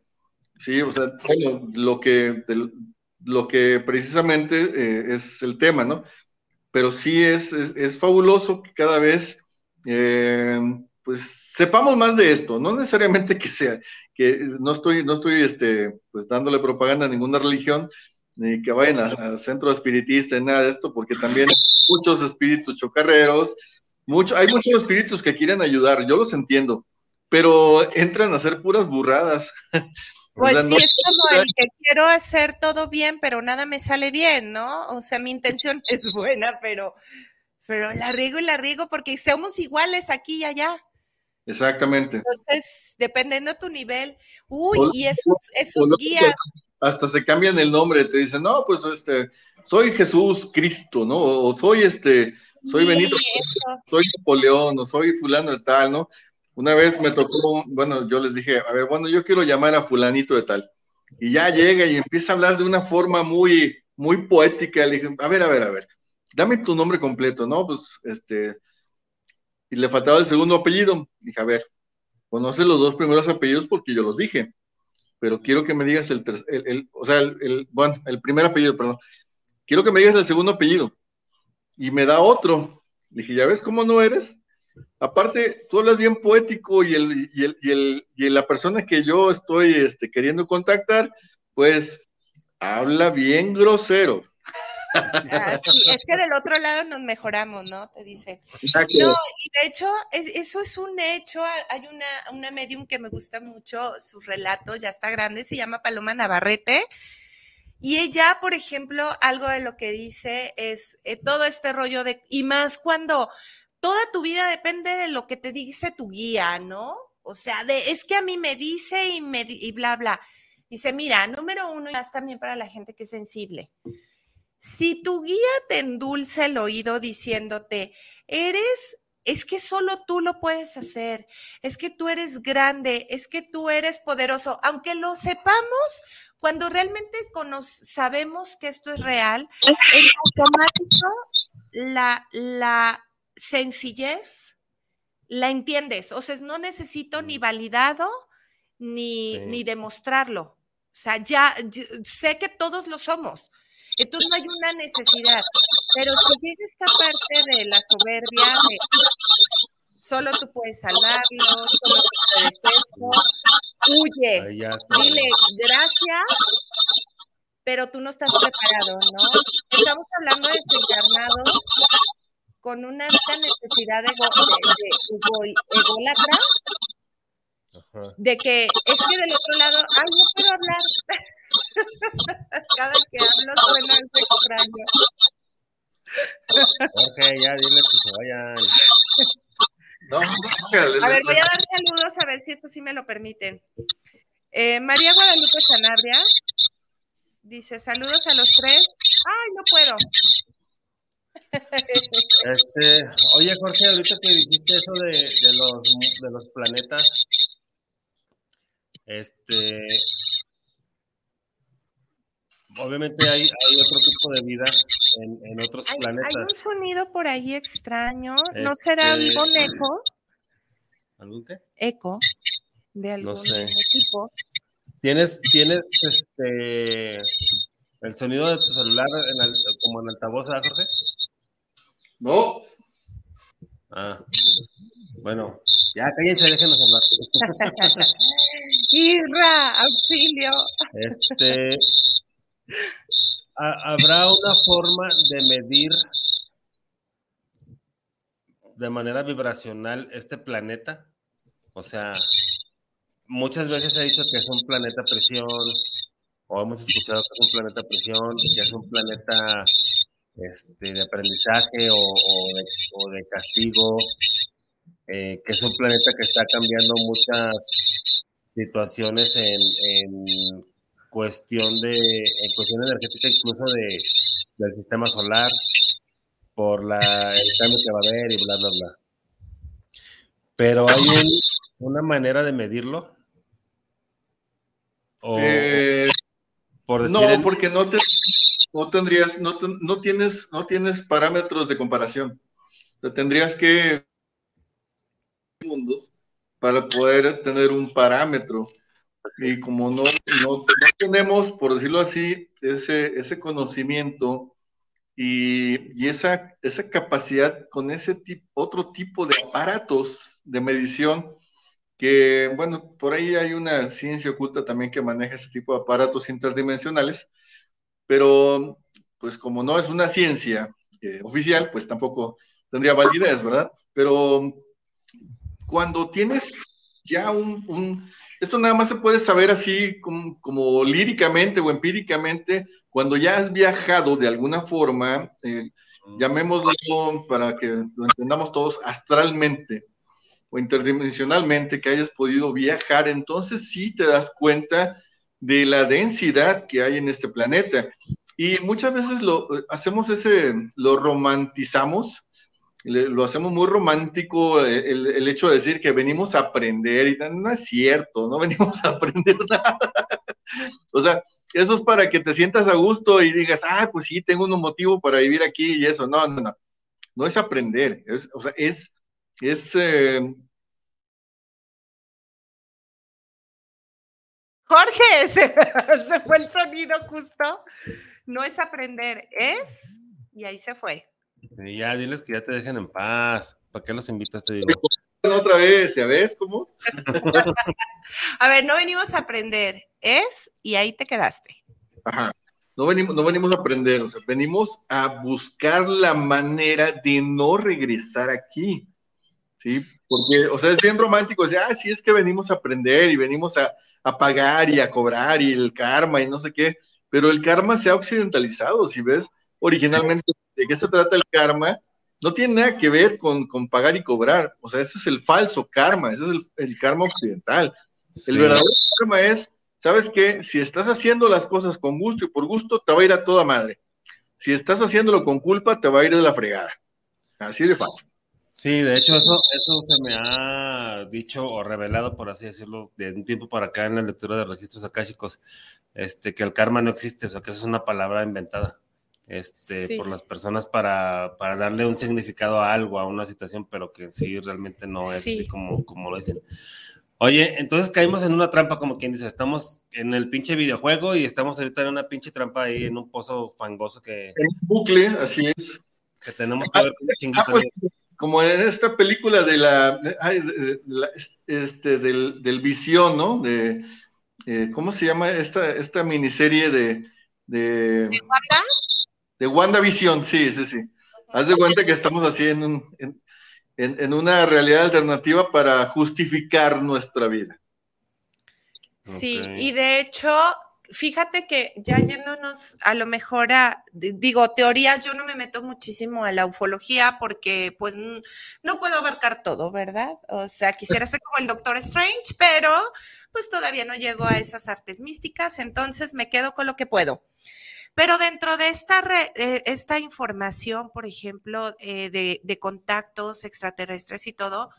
Sí, o sea, bueno, lo que, lo que precisamente eh, es el tema, ¿no? Pero sí es, es, fabuloso que cada vez, eh, pues, sepamos más de esto, no necesariamente que sea, que no estoy, no estoy, este, pues, dándole propaganda a ninguna religión, ni que vayan al centro espiritista, nada de esto, porque también muchos espíritus chocarreros, hay muchos espíritus que quieren ayudar, yo los entiendo, pero entran a hacer puras burradas. Pues sí, es como el que quiero hacer todo bien, pero nada me sale bien, ¿no? O sea, mi intención es buena, pero, pero la riego y la riego porque somos iguales aquí y allá. Exactamente. Entonces, dependiendo de tu nivel, uy, y esos, esos guías. Hasta se cambian el nombre, te dicen, no, pues este, soy Jesús Cristo, ¿no? O soy este, soy Benito, soy Napoleón, o soy fulano de tal, ¿no? Una vez me tocó, bueno, yo les dije, a ver, bueno, yo quiero llamar a fulanito de tal. Y ya llega y empieza a hablar de una forma muy, muy poética. Le dije, a ver, a ver, a ver, dame tu nombre completo, ¿no? Pues, este, y le faltaba el segundo apellido. Dije, a ver, conoce los dos primeros apellidos porque yo los dije, pero quiero que me digas el, el, el o sea, el, bueno, el primer apellido, perdón. Quiero que me digas el segundo apellido y me da otro. dije, ¿ya ves cómo no eres? Aparte, tú hablas bien poético y, el, y, el, y, el, y la persona que yo estoy este, queriendo contactar, pues habla bien grosero. Ah, sí, es que del otro lado nos mejoramos, ¿no? Te dice. No, y de hecho, eso es un hecho. Hay una, una medium que me gusta mucho, su relato ya está grande, se llama Paloma Navarrete. Y ella, por ejemplo, algo de lo que dice es eh, todo este rollo de, y más cuando toda tu vida depende de lo que te dice tu guía, ¿no? O sea, de, es que a mí me dice y, me, y bla, bla. Dice, mira, número uno, y más también para la gente que es sensible. Si tu guía te endulce el oído diciéndote, eres, es que solo tú lo puedes hacer, es que tú eres grande, es que tú eres poderoso, aunque lo sepamos, cuando realmente sabemos que esto es real, en automático la, la sencillez la entiendes. O sea, no necesito ni validado ni, ni demostrarlo. O sea, ya sé que todos lo somos. Entonces no hay una necesidad. Pero si llega esta parte de la soberbia, de solo tú puedes salvarlo, solo tú puedes esto, huye, dile gracias, pero tú no estás preparado, ¿no? Estamos hablando de desencarnados con una necesidad de, ególatra, de que es que del otro lado, ay, no puedo hablar. Cada que hablo suena algo extraño. Jorge, ya diles que se vayan. a ver, voy a dar saludos a ver si esto sí me lo permiten. Eh, María Guadalupe Sanabria dice: Saludos a los tres. Ay, no puedo. Este, oye, Jorge, ahorita que dijiste eso de, de, los, de los planetas, este, obviamente hay, hay otro tipo de vida en, en otros planetas. Hay un sonido por ahí extraño, ¿no será este, algún eco? ¿Algún qué? Eco de algún no sé. tipo. ¿Tienes, tienes este, el sonido de tu celular en como en altavoz, Jorge? No. Ah, bueno, ya cállense, déjenos hablar. Isra, auxilio. Este, ¿habrá una forma de medir de manera vibracional este planeta? O sea, muchas veces he dicho que es un planeta presión, o hemos escuchado que es un planeta presión, que es un planeta este, de aprendizaje o, de, castigo, eh, que es un planeta que está cambiando muchas situaciones en, cuestión de, en cuestión energética incluso de, del sistema solar, por la, el cambio que va a haber y bla, bla, bla. Pero hay una manera de medirlo. Eh, por no, porque no te no tendrías, no, no, tienes, no tienes parámetros de comparación. tendrías que mundos para poder tener un parámetro. Y como no, no, tenemos, por decirlo así, ese, ese conocimiento y, y, esa, esa capacidad con ese tipo, otro tipo de aparatos de medición, que, bueno, por ahí hay una ciencia oculta también que maneja ese tipo de aparatos interdimensionales, pero pues como no es una ciencia eh, oficial, pues tampoco tendría validez, ¿verdad? Pero cuando tienes ya un, esto nada más se puede saber así como, líricamente o empíricamente, cuando ya has viajado de alguna forma, eh, llamémoslo para que lo entendamos todos, astralmente o interdimensionalmente, que hayas podido viajar, entonces sí te das cuenta de la densidad que hay en este planeta. Y muchas veces lo hacemos ese, lo romantizamos, lo hacemos muy romántico eh, el, hecho de decir que venimos a aprender y no es cierto, no venimos a aprender nada. o sea, eso es para que te sientas a gusto y digas, ah, pues sí, tengo un motivo para vivir aquí y eso. No, no, no. No es aprender, es, o sea, es, es eh, Jorge, se, fue el sonido justo. No es aprender, es. Y ahí se fue. Y ya, diles que ya te dejen en paz. ¿Para qué los invitas? Te digo. Otra vez, ¿ya ves cómo? a ver, no venimos a aprender, es y ahí te quedaste. Ajá. No venimos, no venimos a aprender, o sea, venimos a buscar la manera de no regresar aquí. ¿Sí? Porque, o sea, es bien romántico, o sea, ah, sí es que venimos a aprender y venimos a, a pagar y a cobrar y el karma y no sé qué, pero el karma se ha occidentalizado, si ves originalmente de qué se trata el karma, no tiene nada que ver con, pagar y cobrar, o sea, ese es el falso karma, ese es el, karma occidental. El verdadero karma es, ¿sabes qué? Si estás haciendo las cosas con gusto y por gusto, te va a ir a toda madre. Si estás haciéndolo con culpa, te va a ir de la fregada. Así de fácil. Sí, de hecho eso, eso se me ha dicho o revelado, por así decirlo, de un tiempo para acá en la lectura de registros akáshicos, este, que el karma no existe, o sea, que eso es una palabra inventada este, por las personas para, para, darle un significado a algo, a una situación, pero que sí realmente no es así como, como lo dicen. Oye, entonces caímos en una trampa, como quien dice, estamos en el pinche videojuego y estamos ahorita en una pinche trampa ahí, en un pozo fangoso que... En bucle, así es. Que tenemos que ver con ah, pues, como en esta película de la, este, del, del, visión, ¿no? De, eh, ¿cómo se llama esta, esta miniserie de... ¿De, ¿De Wanda? De WandaVision, sí, sí, sí. Haz de cuenta que estamos así en, en, una realidad alternativa para justificar nuestra vida. Sí, y de hecho, fíjate que ya yéndonos a lo mejor a, digo, teorías, yo no me meto muchísimo a la ufología porque pues no puedo abarcar todo, ¿verdad? O sea, quisiera ser como el Doctor Strange, pero pues todavía no llego a esas artes místicas, entonces me quedo con lo que puedo. Pero dentro de esta, eh, esta información, por ejemplo, eh, de, contactos extraterrestres y todo,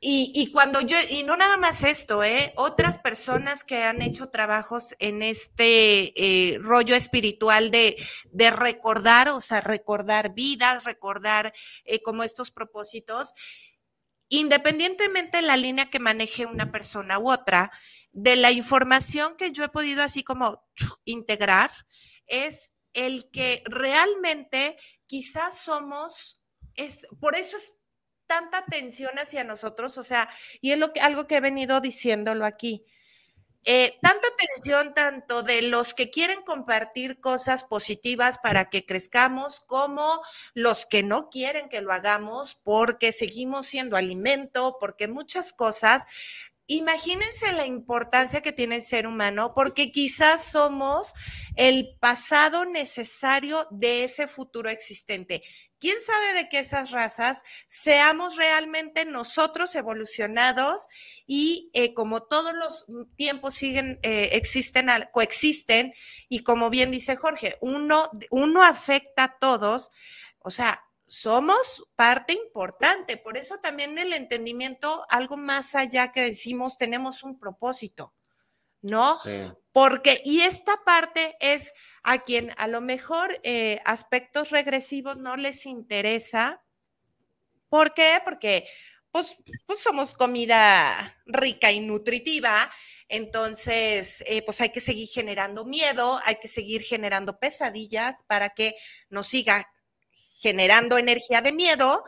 y, cuando yo, y no nada más esto, ¿eh? otras personas que han hecho trabajos en este rollo espiritual de, de, recordar, o sea, recordar vidas, recordar como estos propósitos, independientemente de la línea que maneje una persona u otra, de la información que yo he podido así como integrar, es el que realmente quizás somos, es, por eso es tanta atención hacia nosotros, o sea, y es lo que, algo que he venido diciéndolo aquí. Eh, tanta atención tanto de los que quieren compartir cosas positivas para que crezcamos, como los que no quieren que lo hagamos porque seguimos siendo alimento, porque muchas cosas. Imagínense la importancia que tiene el ser humano, porque quizás somos el pasado necesario de ese futuro existente. ¿Quién sabe de que esas razas seamos realmente nosotros evolucionados y eh, como todos los tiempos siguen, eh, existen, coexisten y como bien dice Jorge, uno, uno afecta a todos, o sea, somos parte importante, por eso también el entendimiento, algo más allá que decimos, tenemos un propósito, ¿no? Sí. Porque, y esta parte es a quien a lo mejor eh, aspectos regresivos no les interesa. ¿Por qué? Porque pues, pues somos comida rica y nutritiva, entonces eh, pues hay que seguir generando miedo, hay que seguir generando pesadillas para que nos siga generando energía de miedo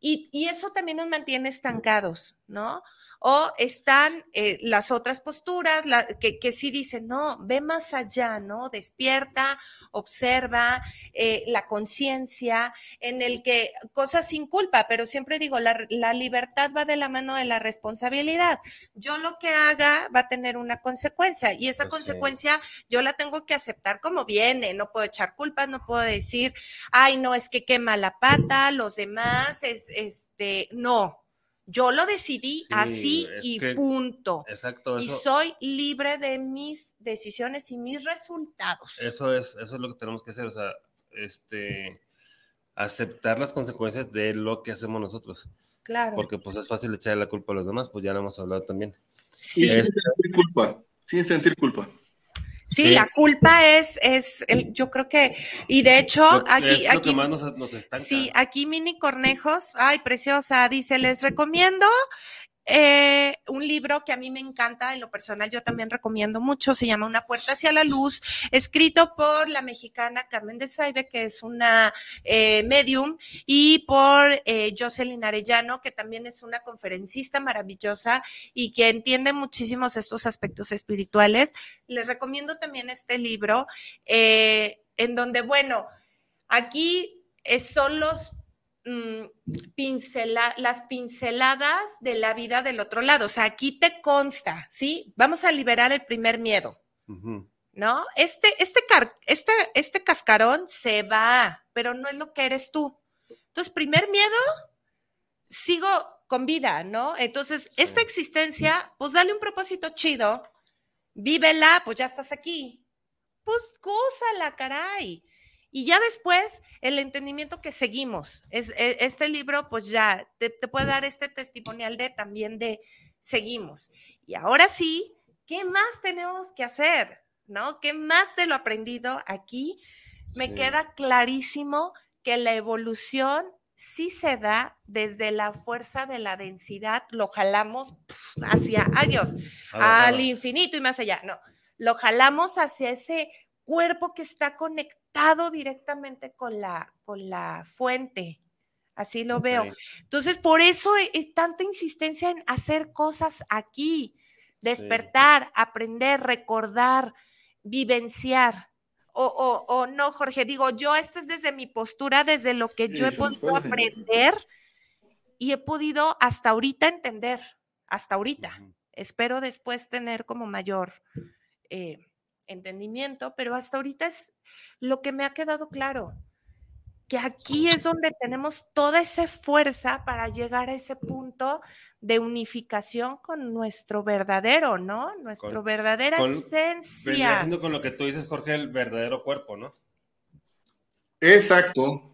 y, y eso también nos mantiene estancados, ¿no? O están eh, las otras posturas que, que, sí dicen, no, ve más allá, ¿no? Despierta, observa eh, la conciencia en el que cosas sin culpa, pero siempre digo, la, libertad va de la mano de la responsabilidad. Yo lo que haga va a tener una consecuencia y esa pues consecuencia yo la tengo que aceptar como viene, no puedo echar culpas, no puedo decir, ay, no, es que quema la pata, los demás, es, este, no, yo lo decidí así y punto. Exacto. y soy libre de mis decisiones y mis resultados. Eso es, eso es lo que tenemos que hacer, o sea, este, aceptar las consecuencias de lo que hacemos nosotros. Claro. Porque pues es fácil echar la culpa a los demás, pues ya lo hemos hablado también. Sí. Sin sentir culpa, sin sentir culpa. Sí, la culpa es, es el, yo creo que, y de hecho, aquí, aquí, sí, aquí Mini Cornejos, ay, preciosa, dice, les recomiendo eh, un libro que a mí me encanta, en lo personal yo también recomiendo mucho, se llama Una puerta hacia la luz, escrito por la mexicana Carmen de Saibe, que es una eh, medium, y por eh, Jocelyn Arellano, que también es una conferencista maravillosa y que entiende muchísimos estos aspectos espirituales. Les recomiendo también este libro, eh, en donde, bueno, aquí son los Mm, las pinceladas de la vida del otro lado. O sea, aquí te consta, ¿sí? Vamos a liberar el primer miedo, ¿no? Este, este, este, este cascarón se va, pero no es lo que eres tú. Entonces, primer miedo, sigo con vida, ¿no? Entonces, esta existencia, pues dale un propósito chido, vívela, pues ya estás aquí. Pues gózala, caray. Y ya después, el entendimiento que seguimos. Es, e, este libro, pues ya te, puede dar este testimonial de también de seguimos. Y ahora sí, ¿qué más tenemos que hacer? ¿No? ¿Qué más de lo aprendido aquí? Me queda clarísimo que la evolución sí se da desde la fuerza de la densidad, lo jalamos hacia, adiós, al infinito y más allá. No, lo jalamos hacia ese cuerpo que está conectado directamente con la, con la fuente. Así lo veo. Entonces, por eso es tanta insistencia en hacer cosas aquí, despertar, aprender, recordar, vivenciar. o, no, Jorge, digo, yo esto es desde mi postura, desde lo que yo he podido aprender y he podido hasta ahorita entender, hasta ahorita. Espero después tener como mayor eh, entendimiento, pero hasta ahorita es lo que me ha quedado claro, que aquí es donde tenemos toda esa fuerza para llegar a ese punto de unificación con nuestro verdadero, ¿no? Nuestra verdadera esencia. Haciendo con lo que tú dices, Jorge, el verdadero cuerpo, ¿no? Exacto.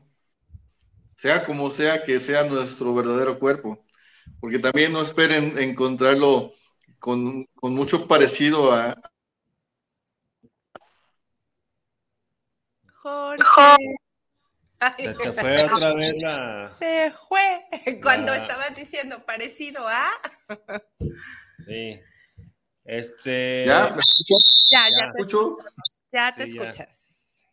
Sea como sea que sea nuestro verdadero cuerpo. Porque también no esperen encontrarlo con, con mucho parecido a, Jorge. Se te fue otra vez la. Se fue. Cuando estabas diciendo parecido a. Sí. Este. ¿Ya? ¿Me Ya, ya, ¿Me escucho? Ya te escuchas.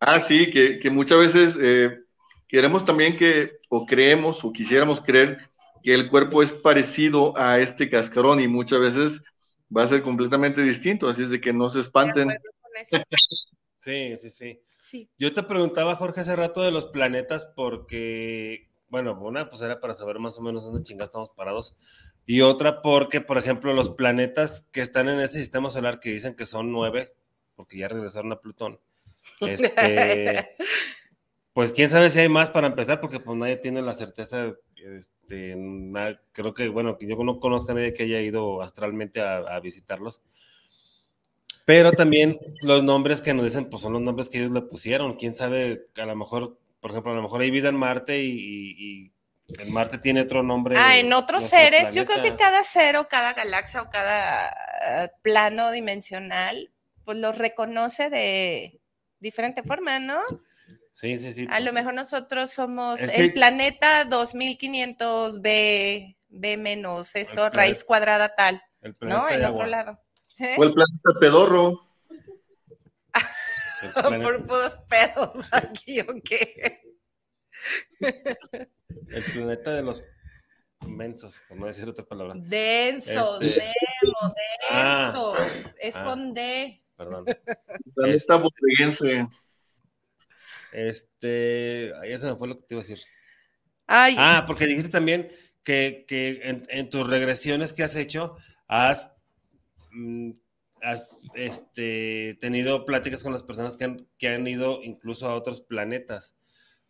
Ah, sí, que, que muchas veces eh, queremos también que, o creemos, o quisiéramos creer que el cuerpo es parecido a este cascarón y muchas veces va a ser completamente distinto, así es de que no se espanten. Sí, sí, sí. Yo te preguntaba, Jorge, hace rato de los planetas porque, bueno, una pues era para saber más o menos dónde chingados estamos parados y otra porque, por ejemplo, los planetas que están en este sistema solar que dicen que son nueve, porque ya regresaron a Plutón, este, pues quién sabe si hay más para empezar, porque pues nadie tiene la certeza, este, creo que, bueno, que yo no conozca a nadie que haya ido astralmente a visitarlos pero también los nombres que nos dicen, pues son los nombres que ellos le pusieron. Quién sabe, a lo mejor, por ejemplo, a lo mejor hay vida en Marte y, en Marte tiene otro nombre. Ah, en otros seres. Yo creo que cada ser o cada galaxia o cada eh, plano dimensional, pues los reconoce de diferente forma, ¿no? Sí, sí, sí. A lo pues mejor nosotros somos el planeta 2500B, B menos, esto, raíz cuadrada tal, ¿no? En otro lado. O el planeta pedorro. Por puros pedos aquí, ¿o qué? El planeta de los mensos, por no decir otra palabra. Densos, este... demo, ah. densos. es ah, con D. Perdón. Planeta bodeguense. Este, ahí se me fue lo que te iba a decir. Ay. Ah, porque dijiste también que, que en, en, tus regresiones que has hecho, has has este, tenido pláticas con las personas que han, que han ido incluso a otros planetas.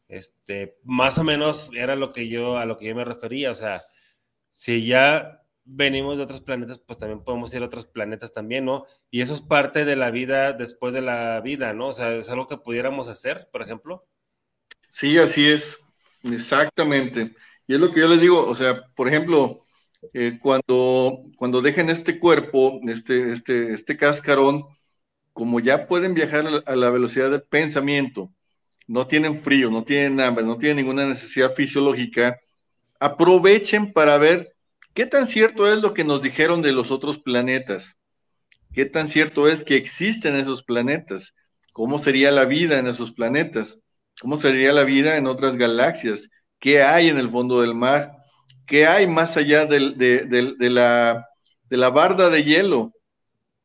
Este, más o menos era lo que yo, a lo que yo me refería. O sea, si ya venimos de otros planetas, pues también podemos ir a otros planetas también, ¿no? Y eso es parte de la vida después de la vida, ¿no? O sea, es algo que pudiéramos hacer, por ejemplo. Sí, así es, exactamente. Y es lo que yo les digo, o sea, por ejemplo, eh, cuando, cuando dejen este cuerpo, este, este, este cascarón, como ya pueden viajar a la velocidad del pensamiento, no tienen frío, no tienen hambre, no tienen ninguna necesidad fisiológica, aprovechen para ver qué tan cierto es lo que nos dijeron de los otros planetas, qué tan cierto es que existen esos planetas, cómo sería la vida en esos planetas, cómo sería la vida en otras galaxias, qué hay en el fondo del mar, qué hay más allá de, la, de la barda de hielo,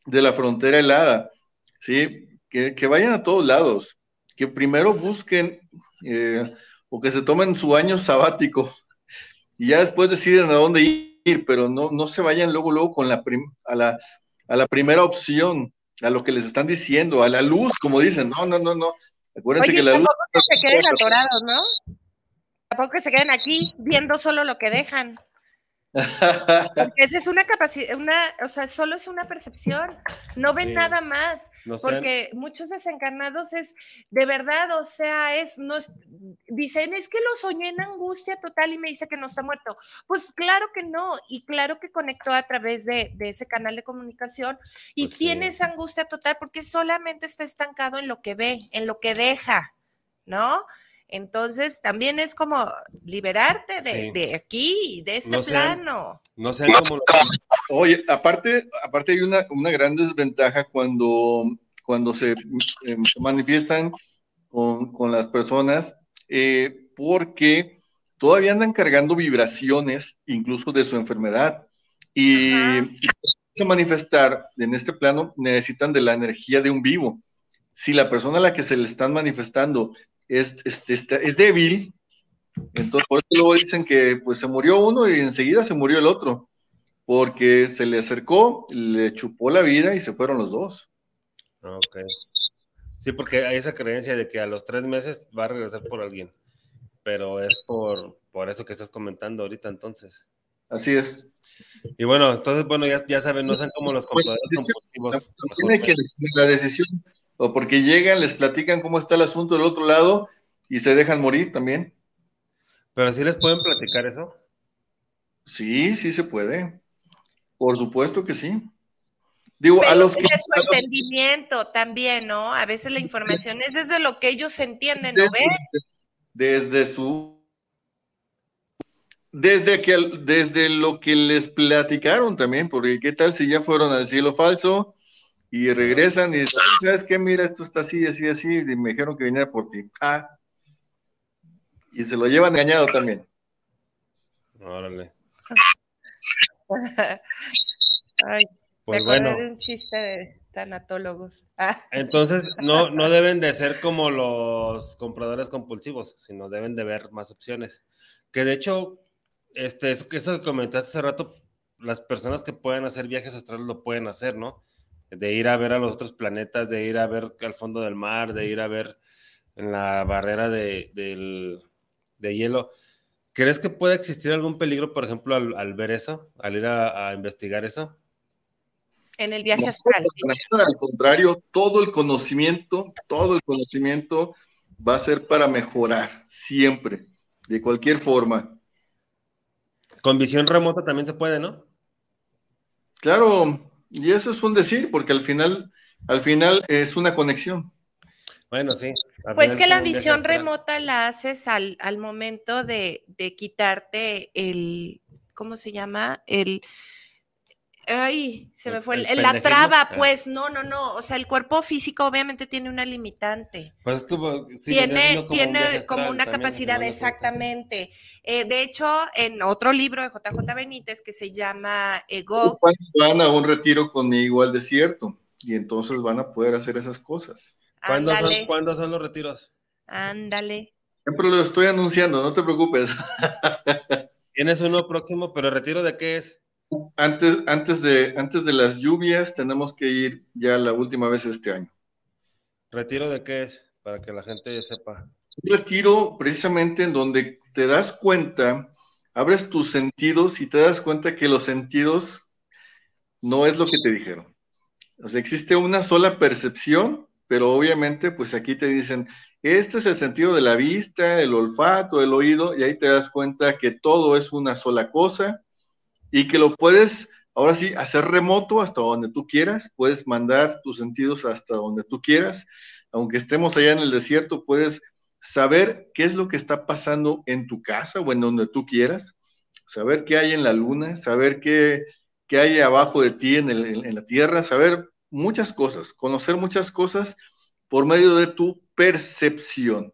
de la frontera helada, ¿sí? Que, vayan a todos lados, que primero busquen eh, o que se tomen su año sabático y ya después deciden a dónde ir, pero no, no se vayan luego, luego con la, a, la, a la primera opción, a lo que les están diciendo, a la luz, como dicen, no, no, no, no. Acuérdense que la luz... se queden atorados, ¿no? Tampoco que se queden aquí viendo solo lo que dejan. Porque esa es una capacidad, una, o sea, solo es una percepción, no ven nada más, porque muchos desencarnados es, de verdad, o sea, es, nos dicen, es que lo soñé en angustia total y me dice que no está muerto. Pues claro que no, y claro que conectó a través de, ese canal de comunicación y pues tiene esa angustia total porque solamente está estancado en lo que ve, en lo que deja, ¿no? Entonces, también es como liberarte de, aquí, de este plano. No sé cómo Oye, aparte, aparte hay una, gran desventaja cuando, cuando se, em, manifiestan con, las personas, eh, porque todavía andan cargando vibraciones, incluso de su enfermedad. Y, se manifestar en este plano necesitan de la energía de un vivo. si la persona a la que se le están manifestando es, es débil, entonces por eso luego dicen que pues se murió uno y enseguida se murió el otro, porque se le acercó, le chupó la vida y se fueron los dos. Ok. Sí, porque hay esa creencia de que a los tres meses va a regresar por alguien, pero es por, por eso que estás comentando ahorita entonces. Así es. Y bueno, entonces, bueno, ya, ya saben, no sean como los pues, compradores compulsivos. Tiene que la decisión, o porque llegan, les platican cómo está el asunto del otro lado y se dejan morir también. Pero sí les pueden platicar eso. Sí, sí se puede. Por supuesto que sí. Digo, a los que. Es su entendimiento también, ¿no? A veces la información es desde lo que ellos entienden o ven. Desde su. Desde, que, desde lo que les platicaron también, porque qué tal si ya fueron al cielo falso y regresan y dicen, ¿sabes qué? Mira, esto está así, así, así, y me dijeron que viniera por ti. Ah, y se lo llevan engañado también. Órale. Ay, pues bueno. de un chiste de tanatólogos. Ah. Entonces, no, no deben de ser como los compradores compulsivos, sino deben de ver más opciones. Que de hecho, este, eso, eso que comentaste hace rato, las personas que pueden hacer viajes astrales lo pueden hacer, ¿no? De ir a ver a los otros planetas, de ir a ver al fondo del mar, de ir a ver en la barrera de, del, de hielo. ¿Crees que puede existir algún peligro, por ejemplo, al, ver eso, al ir a, investigar eso? En el viaje astral. al contrario, todo el conocimiento, todo el conocimiento va a ser para mejorar, siempre, de cualquier forma. Con visión remota también se puede, ¿no? Claro, y eso es un decir, porque al final, al final es una conexión. Bueno, sí. Pues que la visión remota la haces al, al momento de, de, quitarte el, ¿cómo se llama? El, ay, se me fue, el, la traba, pues, no, no, no, o sea, el cuerpo físico obviamente tiene una limitante. Pues como, tiene, tiene como una capacidad, exactamente. Eh, de hecho, en otro libro de JJ Benítez que se llama Ego. Van a un retiro conmigo al desierto y entonces van a poder hacer esas cosas. ¿Cuándo son, son, los retiros? Ándale. Siempre lo estoy anunciando, no te preocupes. Tienes uno próximo, pero retiro de qué es? Antes, antes, de, antes de las lluvias tenemos que ir ya la última vez este año. ¿Retiro de qué es? Para que la gente sepa. Un retiro precisamente en donde te das cuenta, abres tus sentidos y te das cuenta que los sentidos no es lo que te dijeron. O sea, existe una sola percepción pero obviamente pues aquí te dicen, este es el sentido de la vista, el olfato, el oído, y ahí te das cuenta que todo es una sola cosa y que lo puedes, ahora sí, hacer remoto hasta donde tú quieras, puedes mandar tus sentidos hasta donde tú quieras, aunque estemos allá en el desierto, puedes saber qué es lo que está pasando en tu casa o en donde tú quieras, saber qué hay en la luna, saber qué, qué hay abajo de ti en, en la tierra, saber muchas cosas, conocer muchas cosas por medio de tu percepción,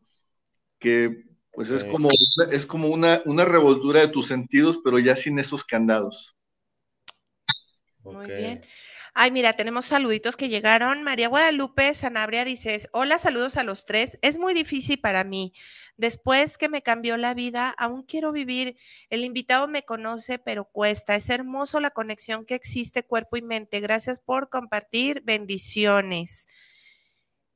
que pues es como, es como una, una revoltura de tus sentidos, pero ya sin esos candados. Muy bien. Ay, mira, tenemos saluditos que llegaron. María Guadalupe Sanabria dice, hola, saludos a los tres. Es muy difícil para mí. Después que me cambió la vida, aún quiero vivir. El invitado me conoce, pero cuesta. Es hermoso la conexión que existe cuerpo y mente. Gracias por compartir. Bendiciones.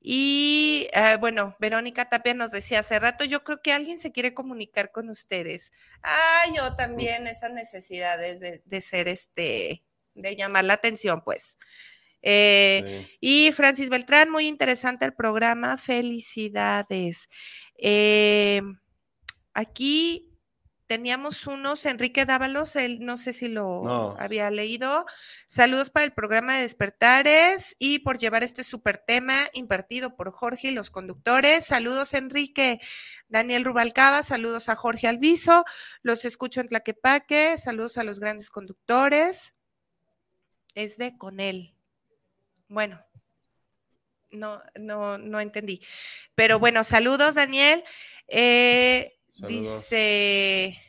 Y ah, bueno, Verónica Tapia nos decía hace rato, yo creo que alguien se quiere comunicar con ustedes. Ah, yo también, esas necesidades de, de ser este de llamar la atención, pues. Eh, y Francis Beltrán, muy interesante el programa, felicidades. Eh, aquí teníamos unos, Enrique Dávalos, él no sé si lo había leído. Saludos para el programa de Despertares y por llevar este super tema impartido por Jorge y los conductores. Saludos, Enrique. Daniel Rubalcaba, saludos a Jorge Alviso. Los escucho en Tlaquepaque. Saludos a los grandes conductores es de con él. Bueno, no, no, no entendí. Pero bueno, saludos, Daniel. Eh, dice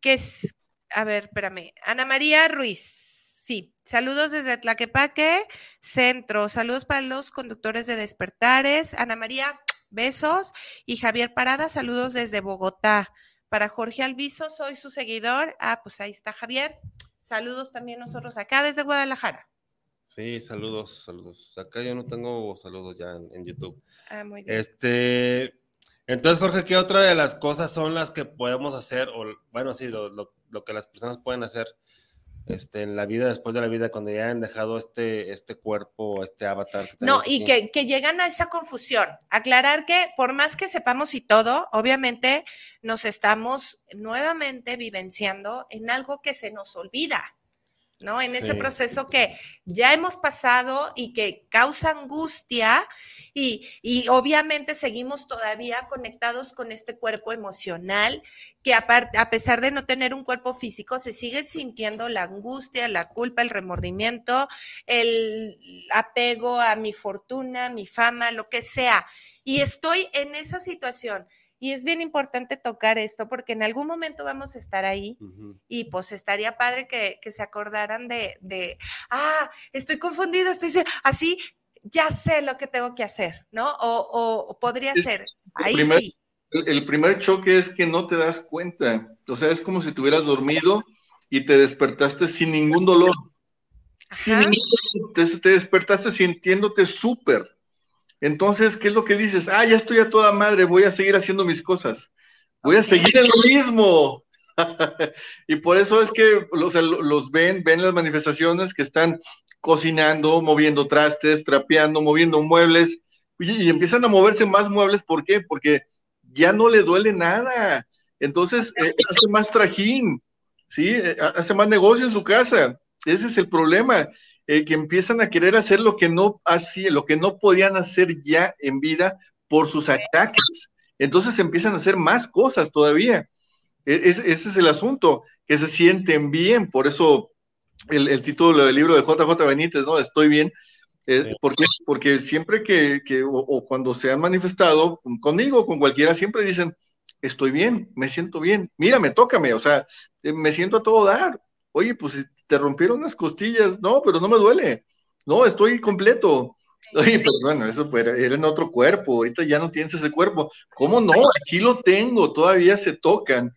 que es, a ver, espérame, Ana María Ruiz. Sí, saludos desde Tlaquepaque, centro. Saludos para los conductores de Despertares. Ana María, besos. Y Javier Parada, saludos desde Bogotá. Para Jorge Alviso, soy su seguidor. Ah, pues ahí está Javier. Saludos también nosotros acá desde Guadalajara. Sí, saludos, saludos. Acá yo no tengo saludos ya en, YouTube. Ah, muy bien. Este, entonces, Jorge, ¿qué otra de las cosas son las que podemos hacer? O, bueno, sí, lo que las personas pueden hacer este, en la vida después de la vida, cuando ya han dejado este, este cuerpo, este avatar. no, y que, que, llegan a esa confusión. Aclarar que por más que sepamos y todo, obviamente nos estamos nuevamente vivenciando en algo que se nos olvida. ¿No? En ese proceso que ya hemos pasado y que causa angustia y, y, obviamente seguimos todavía conectados con este cuerpo emocional que aparte, a pesar de no tener un cuerpo físico, se sigue sintiendo la angustia, la culpa, el remordimiento, el apego a mi fortuna, mi fama, lo que sea. Y estoy en esa situación y es bien importante tocar esto porque en algún momento vamos a estar ahí y pues estaría padre que, se acordaran de, de, ah, estoy confundido, estoy así, ya sé lo que tengo que hacer, ¿no? O, podría ser, ahí sí. El, primer choque es que no te das cuenta, o sea, es como si te hubieras dormido y te despertaste sin ningún dolor. Sin ningún dolor. Te, te despertaste sintiéndote súper. Entonces, ¿qué es lo que dices? Ah, ya estoy a toda madre, voy a seguir haciendo mis cosas. Voy a seguir en lo mismo. y por eso es que los, los, ven, ven las manifestaciones que están cocinando, moviendo trastes, trapeando, moviendo muebles, y, empiezan a moverse más muebles. ¿Por qué? Porque ya no le duele nada. Entonces, eh, hace más trajín, ¿sí? Eh, hace más negocio en su casa. Ese es el problema. Eh, que empiezan a querer hacer lo que no hacía, lo que no podían hacer ya en vida por sus ataques. Entonces empiezan a hacer más cosas todavía. E, ese es el asunto, que se sienten bien, por eso el, título del libro de JJ Benítez, ¿no? Estoy bien. Eh, porque, porque siempre que, o, cuando se han manifestado conmigo o con cualquiera, siempre dicen, estoy bien, me siento bien, mírame, tócame, o sea, eh, me siento a todo dar. Oye, pues te rompieron unas costillas, no, pero no me duele, no, estoy completo. Oye, pero bueno, eso era en otro cuerpo, ahorita ya no tienes ese cuerpo. ¿Cómo no? Aquí lo tengo, todavía se tocan.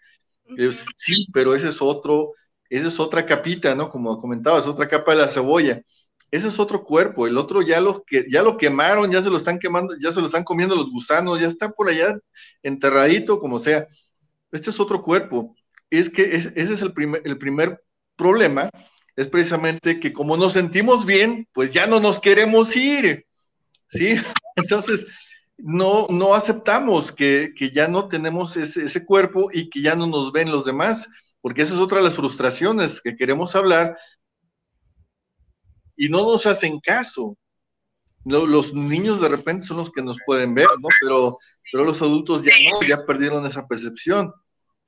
Sí, pero ese es otro, esa es otra capita, ¿no? Como comentabas, otra capa de la cebolla. Ese es otro cuerpo, el otro ya lo, que, ya lo quemaron, ya se lo están quemando, ya se lo están comiendo los gusanos, ya está por allá enterradito, como sea. Este es otro cuerpo. Es que ese es el primer, el primer problema es precisamente que como nos sentimos bien, pues ya no nos queremos ir, ¿sí? Entonces, no, no aceptamos que, ya no tenemos ese, cuerpo y que ya no nos ven los demás, porque esa es otra de las frustraciones que queremos hablar y no nos hacen caso. los niños de repente son los que nos pueden ver, ¿no? Pero, pero los adultos ya no, ya perdieron esa percepción.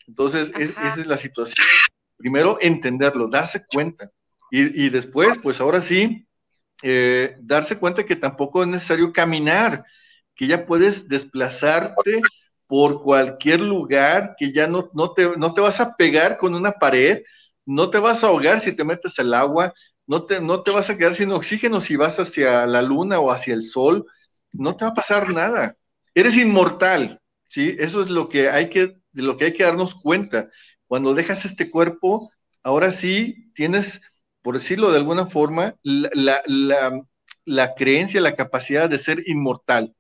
Entonces, esa es la situación primero entenderlo, darse cuenta. Y, después, pues ahora sí, eh, darse cuenta que tampoco es necesario caminar, que ya puedes desplazarte por cualquier lugar, que ya no, no, te, no te vas a pegar con una pared, no te vas a ahogar si te metes al agua, no te, no te vas a quedar sin oxígeno si vas hacia la luna o hacia el sol, no te va a pasar nada. Eres inmortal, ¿sí? Eso es lo que hay que, de lo que hay que darnos cuenta. Cuando dejas este cuerpo, ahora sí tienes, por decirlo de alguna forma, la, creencia, la capacidad de ser inmortal.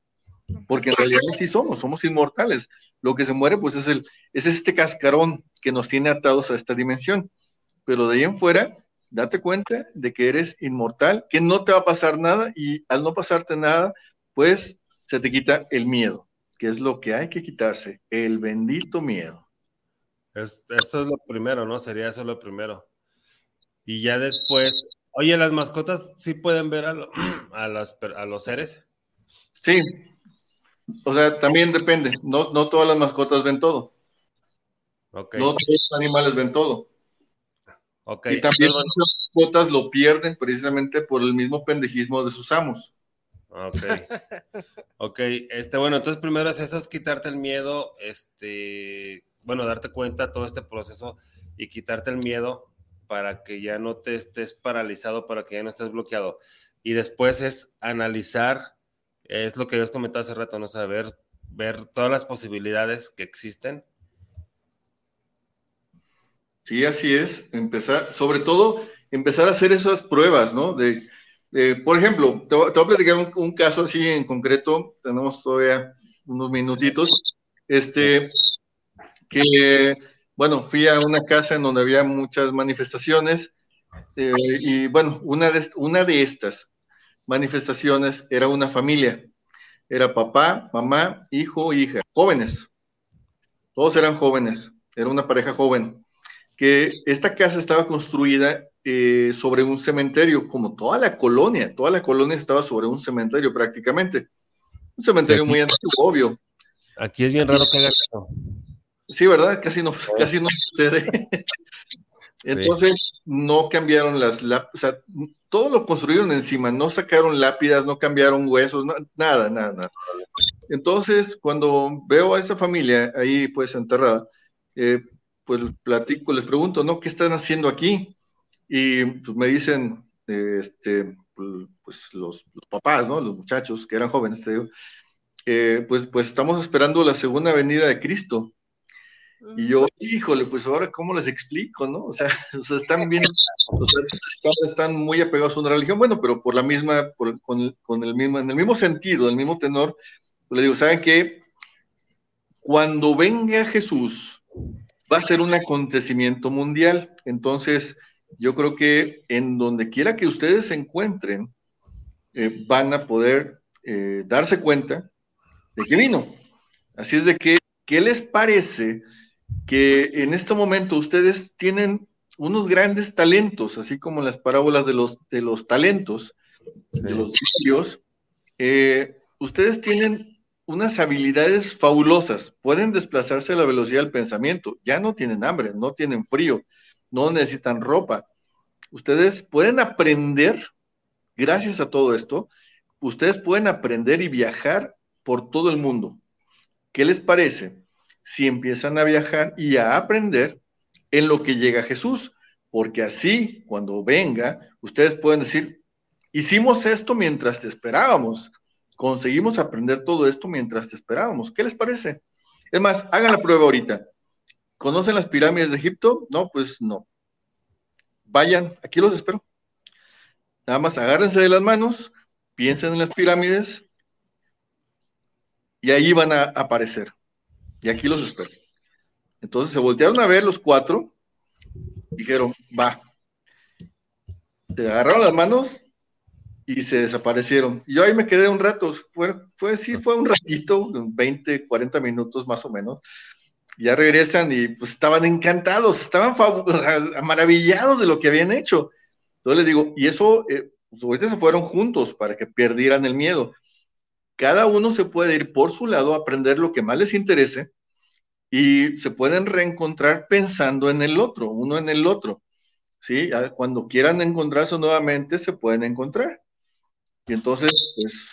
Porque en realidad sí somos, somos inmortales. Lo que se muere, pues es, el, es este cascarón que nos tiene atados a esta dimensión. Pero de ahí en fuera, date cuenta de que eres inmortal, que no te va a pasar nada y al no pasarte nada, pues se te quita el miedo, que es lo que hay que quitarse, el bendito miedo. Esto es lo primero, ¿no? Sería eso lo primero. Y ya después, oye, ¿las mascotas sí pueden ver a, a, los seres? Sí. O sea, también depende. No, no todas las mascotas ven todo. Okay. No todos los animales ven todo. Okay. Y también las mascotas lo pierden precisamente por el mismo pendejismo de sus amos. Ok. Ok, este, bueno, entonces primero es eso, es quitarte el miedo, este, bueno, darte cuenta todo este proceso y quitarte el miedo para que ya no te estés paralizado, para que ya no estés bloqueado. Y después es analizar, es lo que habías comentado hace rato, ¿no? Saber, ver todas las posibilidades que existen. Sí, así es. Empezar, sobre todo, empezar a hacer esas pruebas, ¿no? De, por ejemplo, te, voy a platicar un, caso así en concreto, tenemos todavía unos minutitos, este, que, bueno, fui a una casa en donde había muchas manifestaciones, eh, y bueno, una de, una de estas manifestaciones era una familia, era papá, mamá, hijo, hija, jóvenes, todos eran jóvenes, era una pareja joven, que esta casa estaba construida eh, sobre un cementerio, como toda la colonia, toda la colonia estaba sobre un cementerio prácticamente. Un cementerio muy antiguo, obvio. Aquí es bien raro que hagan eso. Sí, ¿verdad? Casi no, casi no sucede. Entonces, no cambiaron las lápidas, o sea, todo lo construyeron encima, no sacaron lápidas, no cambiaron huesos, nada, nada, nada. Entonces, cuando veo a esa familia ahí pues enterrada, eh, pues platico, les pregunto, ¿no? ¿Qué están haciendo aquí? Y pues me dicen, este, pues los, papás, ¿no? Los muchachos que eran jóvenes, te digo, pues, pues estamos esperando la segunda venida de Cristo. Y yo, híjole, pues ahora, ¿cómo les explico, no? O sea, están bien, o sea, están, muy apegados a una religión, bueno, pero por la misma, por, con, con, el mismo, en el mismo sentido, el mismo tenor, pues le digo, ¿saben qué? Cuando venga Jesús, va a ser un acontecimiento mundial. Entonces, yo creo que en donde quiera que ustedes se encuentren, eh, van a poder eh, darse cuenta de que vino. Así es de que, ¿qué les parece que en este momento ustedes tienen unos grandes talentos, así como las parábolas de los, de los talentos, de los dios, eh, ustedes tienen unas habilidades fabulosas, pueden desplazarse a la velocidad del pensamiento, ya no tienen hambre, no tienen frío, no necesitan ropa. Ustedes pueden aprender, gracias a todo esto, ustedes pueden aprender y viajar por todo el mundo. ¿Qué les parece si empiezan a viajar y a aprender en lo que llega Jesús? Porque así, cuando venga, ustedes pueden decir, hicimos esto mientras te esperábamos, conseguimos aprender todo esto mientras te esperábamos. ¿Qué les parece? Es más, hagan la prueba ahorita. ¿Conocen las pirámides de Egipto? No, pues no. Vayan, aquí los espero. Nada más agárrense de las manos, piensen en las pirámides y ahí van a aparecer. Y aquí los espero. Entonces se voltearon a ver los cuatro, dijeron, va. Se agarraron las manos y se desaparecieron. Y yo ahí me quedé un rato, fue, fue sí, fue un ratito, 20, 40 minutos más o menos ya regresan y pues estaban encantados, estaban maravillados de lo que habían hecho. Entonces les digo, y eso, eh, pues se fueron juntos para que perdieran el miedo. Cada uno se puede ir por su lado a aprender lo que más les interese y se pueden reencontrar pensando en el otro, uno en el otro. ¿sí? Cuando quieran encontrarse nuevamente, se pueden encontrar. Y entonces, pues,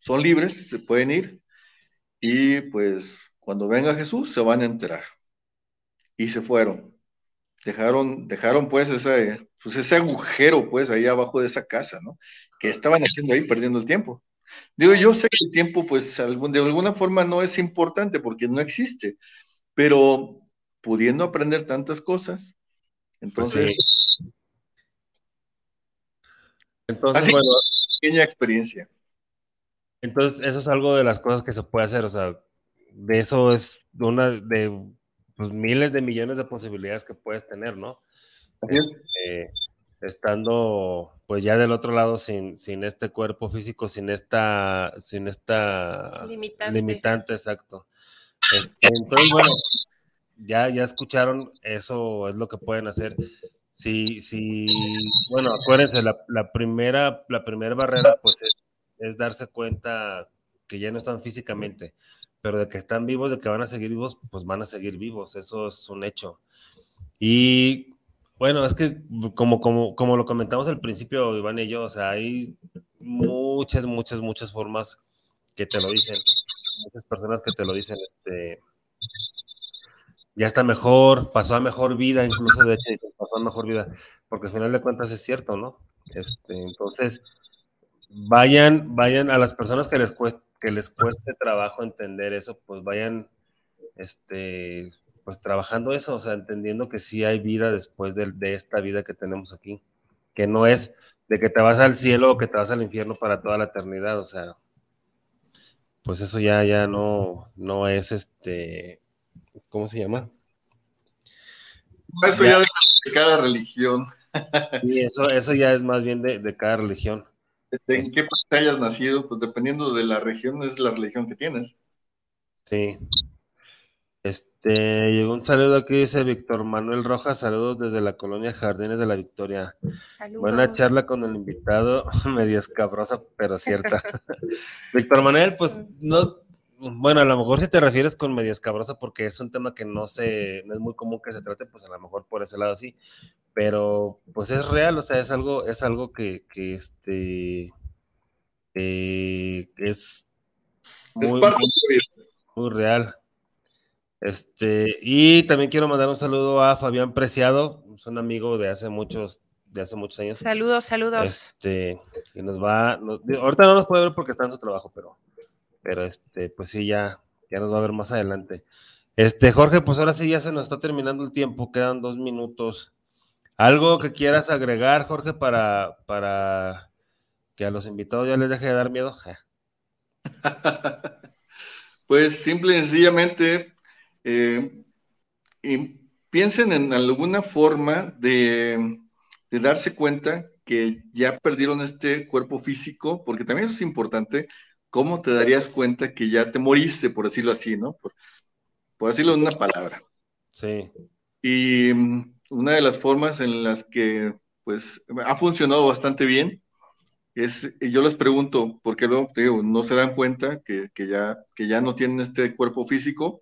son libres, se pueden ir y pues cuando venga Jesús se van a enterar. Y se fueron. Dejaron, dejaron pues ese, pues ese agujero pues ahí abajo de esa casa, ¿no? Que estaban haciendo ahí perdiendo el tiempo. Digo, yo sé que el tiempo pues de alguna forma no es importante porque no existe, pero pudiendo aprender tantas cosas, entonces... Entonces, bueno... Pequeña experiencia. Entonces, eso es algo de las cosas que se puede hacer, o sea, de eso es una de pues, miles de millones de posibilidades que puedes tener, ¿no? Este, estando pues ya del otro lado sin, sin este cuerpo físico, sin esta, sin esta limitante, exacto. Este, entonces, bueno, ya, ya escucharon, eso es lo que pueden hacer. Si, si, bueno, acuérdense, la, la primera, la primera barrera, pues es, es darse cuenta que ya no están físicamente pero de que están vivos, de que van a seguir vivos, pues van a seguir vivos, eso es un hecho. Y bueno, es que como, como, como lo comentamos al principio, Iván y yo, o sea, hay muchas, muchas, muchas formas que te lo dicen, muchas personas que te lo dicen, este, ya está mejor, pasó a mejor vida, incluso de hecho, pasó gozar mejor vida, porque al final de cuentas es cierto, ¿no? Este, entonces, vayan, vayan a las personas que les cueste, que les cueste trabajo entender eso, pues vayan, este, pues trabajando eso, o sea, entendiendo que sí hay vida después de, de esta vida que tenemos aquí, que no es de que te vas al cielo o que te vas al infierno para toda la eternidad, o sea, pues eso ya, ya no, no es este, ¿cómo se llama? Esto ya, de cada religión. Y eso, eso ya es más bien de, cada religión. ¿En qué parte hayas nacido? Pues dependiendo de la región, es la religión que tienes. Sí. Este, llegó un saludo aquí, dice Víctor Manuel Rojas, saludos desde la colonia Jardines de la Victoria. Saludos. Buena charla con el invitado, medio escabrosa, pero cierta. Víctor Manuel, pues no, bueno, a lo mejor si te refieres con medio escabrosa porque es un tema que no se, no es muy común que se trate, pues a lo mejor por ese lado sí, pero pues es real, o sea, es algo, es algo que, que este, eh, es muy, muy real. Este, y también quiero mandar un saludo a Fabián Preciado, es un amigo de hace muchos, de hace muchos años. Saludos, saludos. Este, que nos va, ahorita no nos puede ver porque está en su trabajo, pero, pero este, pues sí, ya, ya nos va a ver más adelante. Este, Jorge, pues ahora sí ya se nos está terminando el tiempo, quedan dos minutos. ¿Algo que quieras agregar, Jorge, para, para que a los invitados ya les deje de dar miedo? pues simple y sencillamente eh, y piensen en alguna forma de, darse cuenta que ya perdieron este cuerpo físico, porque también eso es importante, ¿cómo te darías cuenta que ya te moriste, por decirlo así, ¿no? Por, decirlo en una palabra. Sí. Y mm, una de las formas en las que, pues, ha funcionado bastante bien es, yo les pregunto, porque luego, no se dan cuenta que, ya, que ya no tienen este cuerpo físico,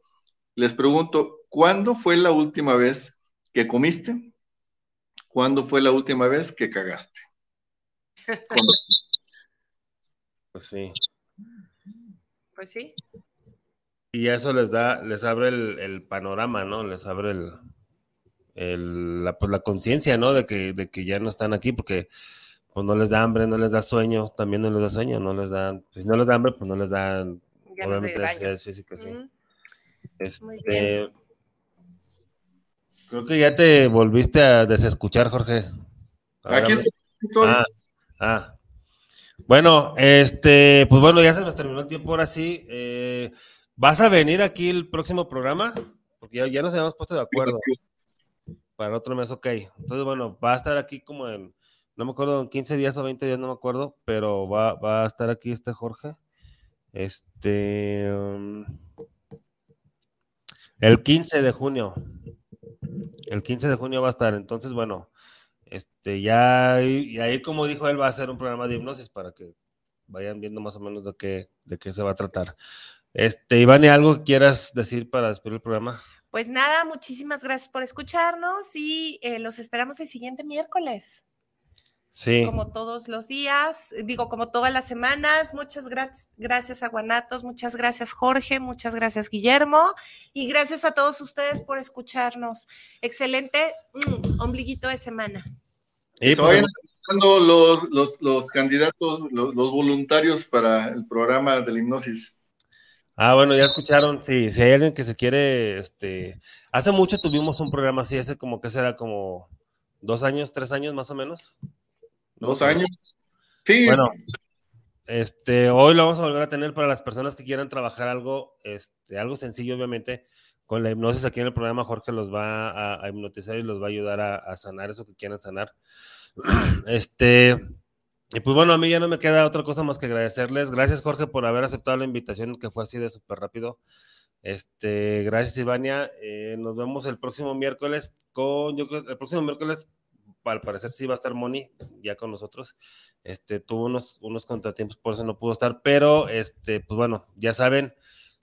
les pregunto, ¿cuándo fue la última vez que comiste? ¿Cuándo fue la última vez que cagaste? Pues sí. Pues sí. Y eso les da, les abre el, panorama, ¿no? Les abre el, la, pues la conciencia, ¿no? De que, de que ya no están aquí porque pues no les da hambre, no les da sueño, también no les da sueño, no les dan, si no les da hambre, pues no les dan obviamente necesidades físicas, sí. Este, creo que ya te volviste a desescuchar, Jorge. Aquí estoy. Ah, ah, Bueno, este, pues bueno, ya se nos terminó el tiempo ahora sí. Eh, ¿Vas a venir aquí el próximo programa? Porque ya, nos habíamos puesto de acuerdo. Para otro mes, ok. Entonces, bueno, va a estar aquí como en, no me acuerdo, en 15 días o 20 días, no me acuerdo, pero va, va a estar aquí este Jorge. Este. Um, el 15 de junio. El 15 de junio va a estar. Entonces, bueno, este, ya, y ahí como dijo él, va a ser un programa de hipnosis para que vayan viendo más o menos de qué, de qué se va a tratar. Este, Iván, ¿algo que quieras decir para despedir el programa? Pues nada, muchísimas gracias por escucharnos y eh, los esperamos el siguiente miércoles. Sí. Como todos los días, digo, como todas las semanas. Muchas gracias a Guanatos, muchas gracias Jorge, muchas gracias Guillermo y gracias a todos ustedes por escucharnos. Excelente mm, ombliguito de semana. Y pues, los, los, los, candidatos, los, voluntarios para el programa de la hipnosis. Ah, bueno, ya escucharon, sí, si hay alguien que se quiere, este, hace mucho tuvimos un programa así, hace como que será como dos años, tres años más o menos. Dos años. Sí. Bueno, este, hoy lo vamos a volver a tener para las personas que quieran trabajar algo, este, algo sencillo, obviamente. Con la hipnosis aquí en el programa, Jorge los va a, hipnotizar y los va a ayudar a, sanar eso que quieran sanar. Este, y pues bueno, a mí ya no me queda otra cosa más que agradecerles. Gracias, Jorge, por haber aceptado la invitación, que fue así de súper rápido. Este, gracias, Ivania. Eh, nos vemos el próximo miércoles con, yo creo, el próximo miércoles al parecer sí va a estar Moni ya con nosotros. Este, tuvo unos, unos contratiempos, por eso no pudo estar, pero este, pues bueno, ya saben,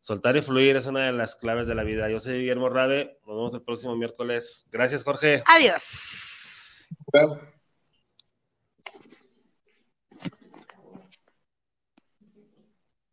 soltar y fluir es una de las claves de la vida. Yo soy Guillermo Rabe, nos vemos el próximo miércoles. Gracias, Jorge. Adiós.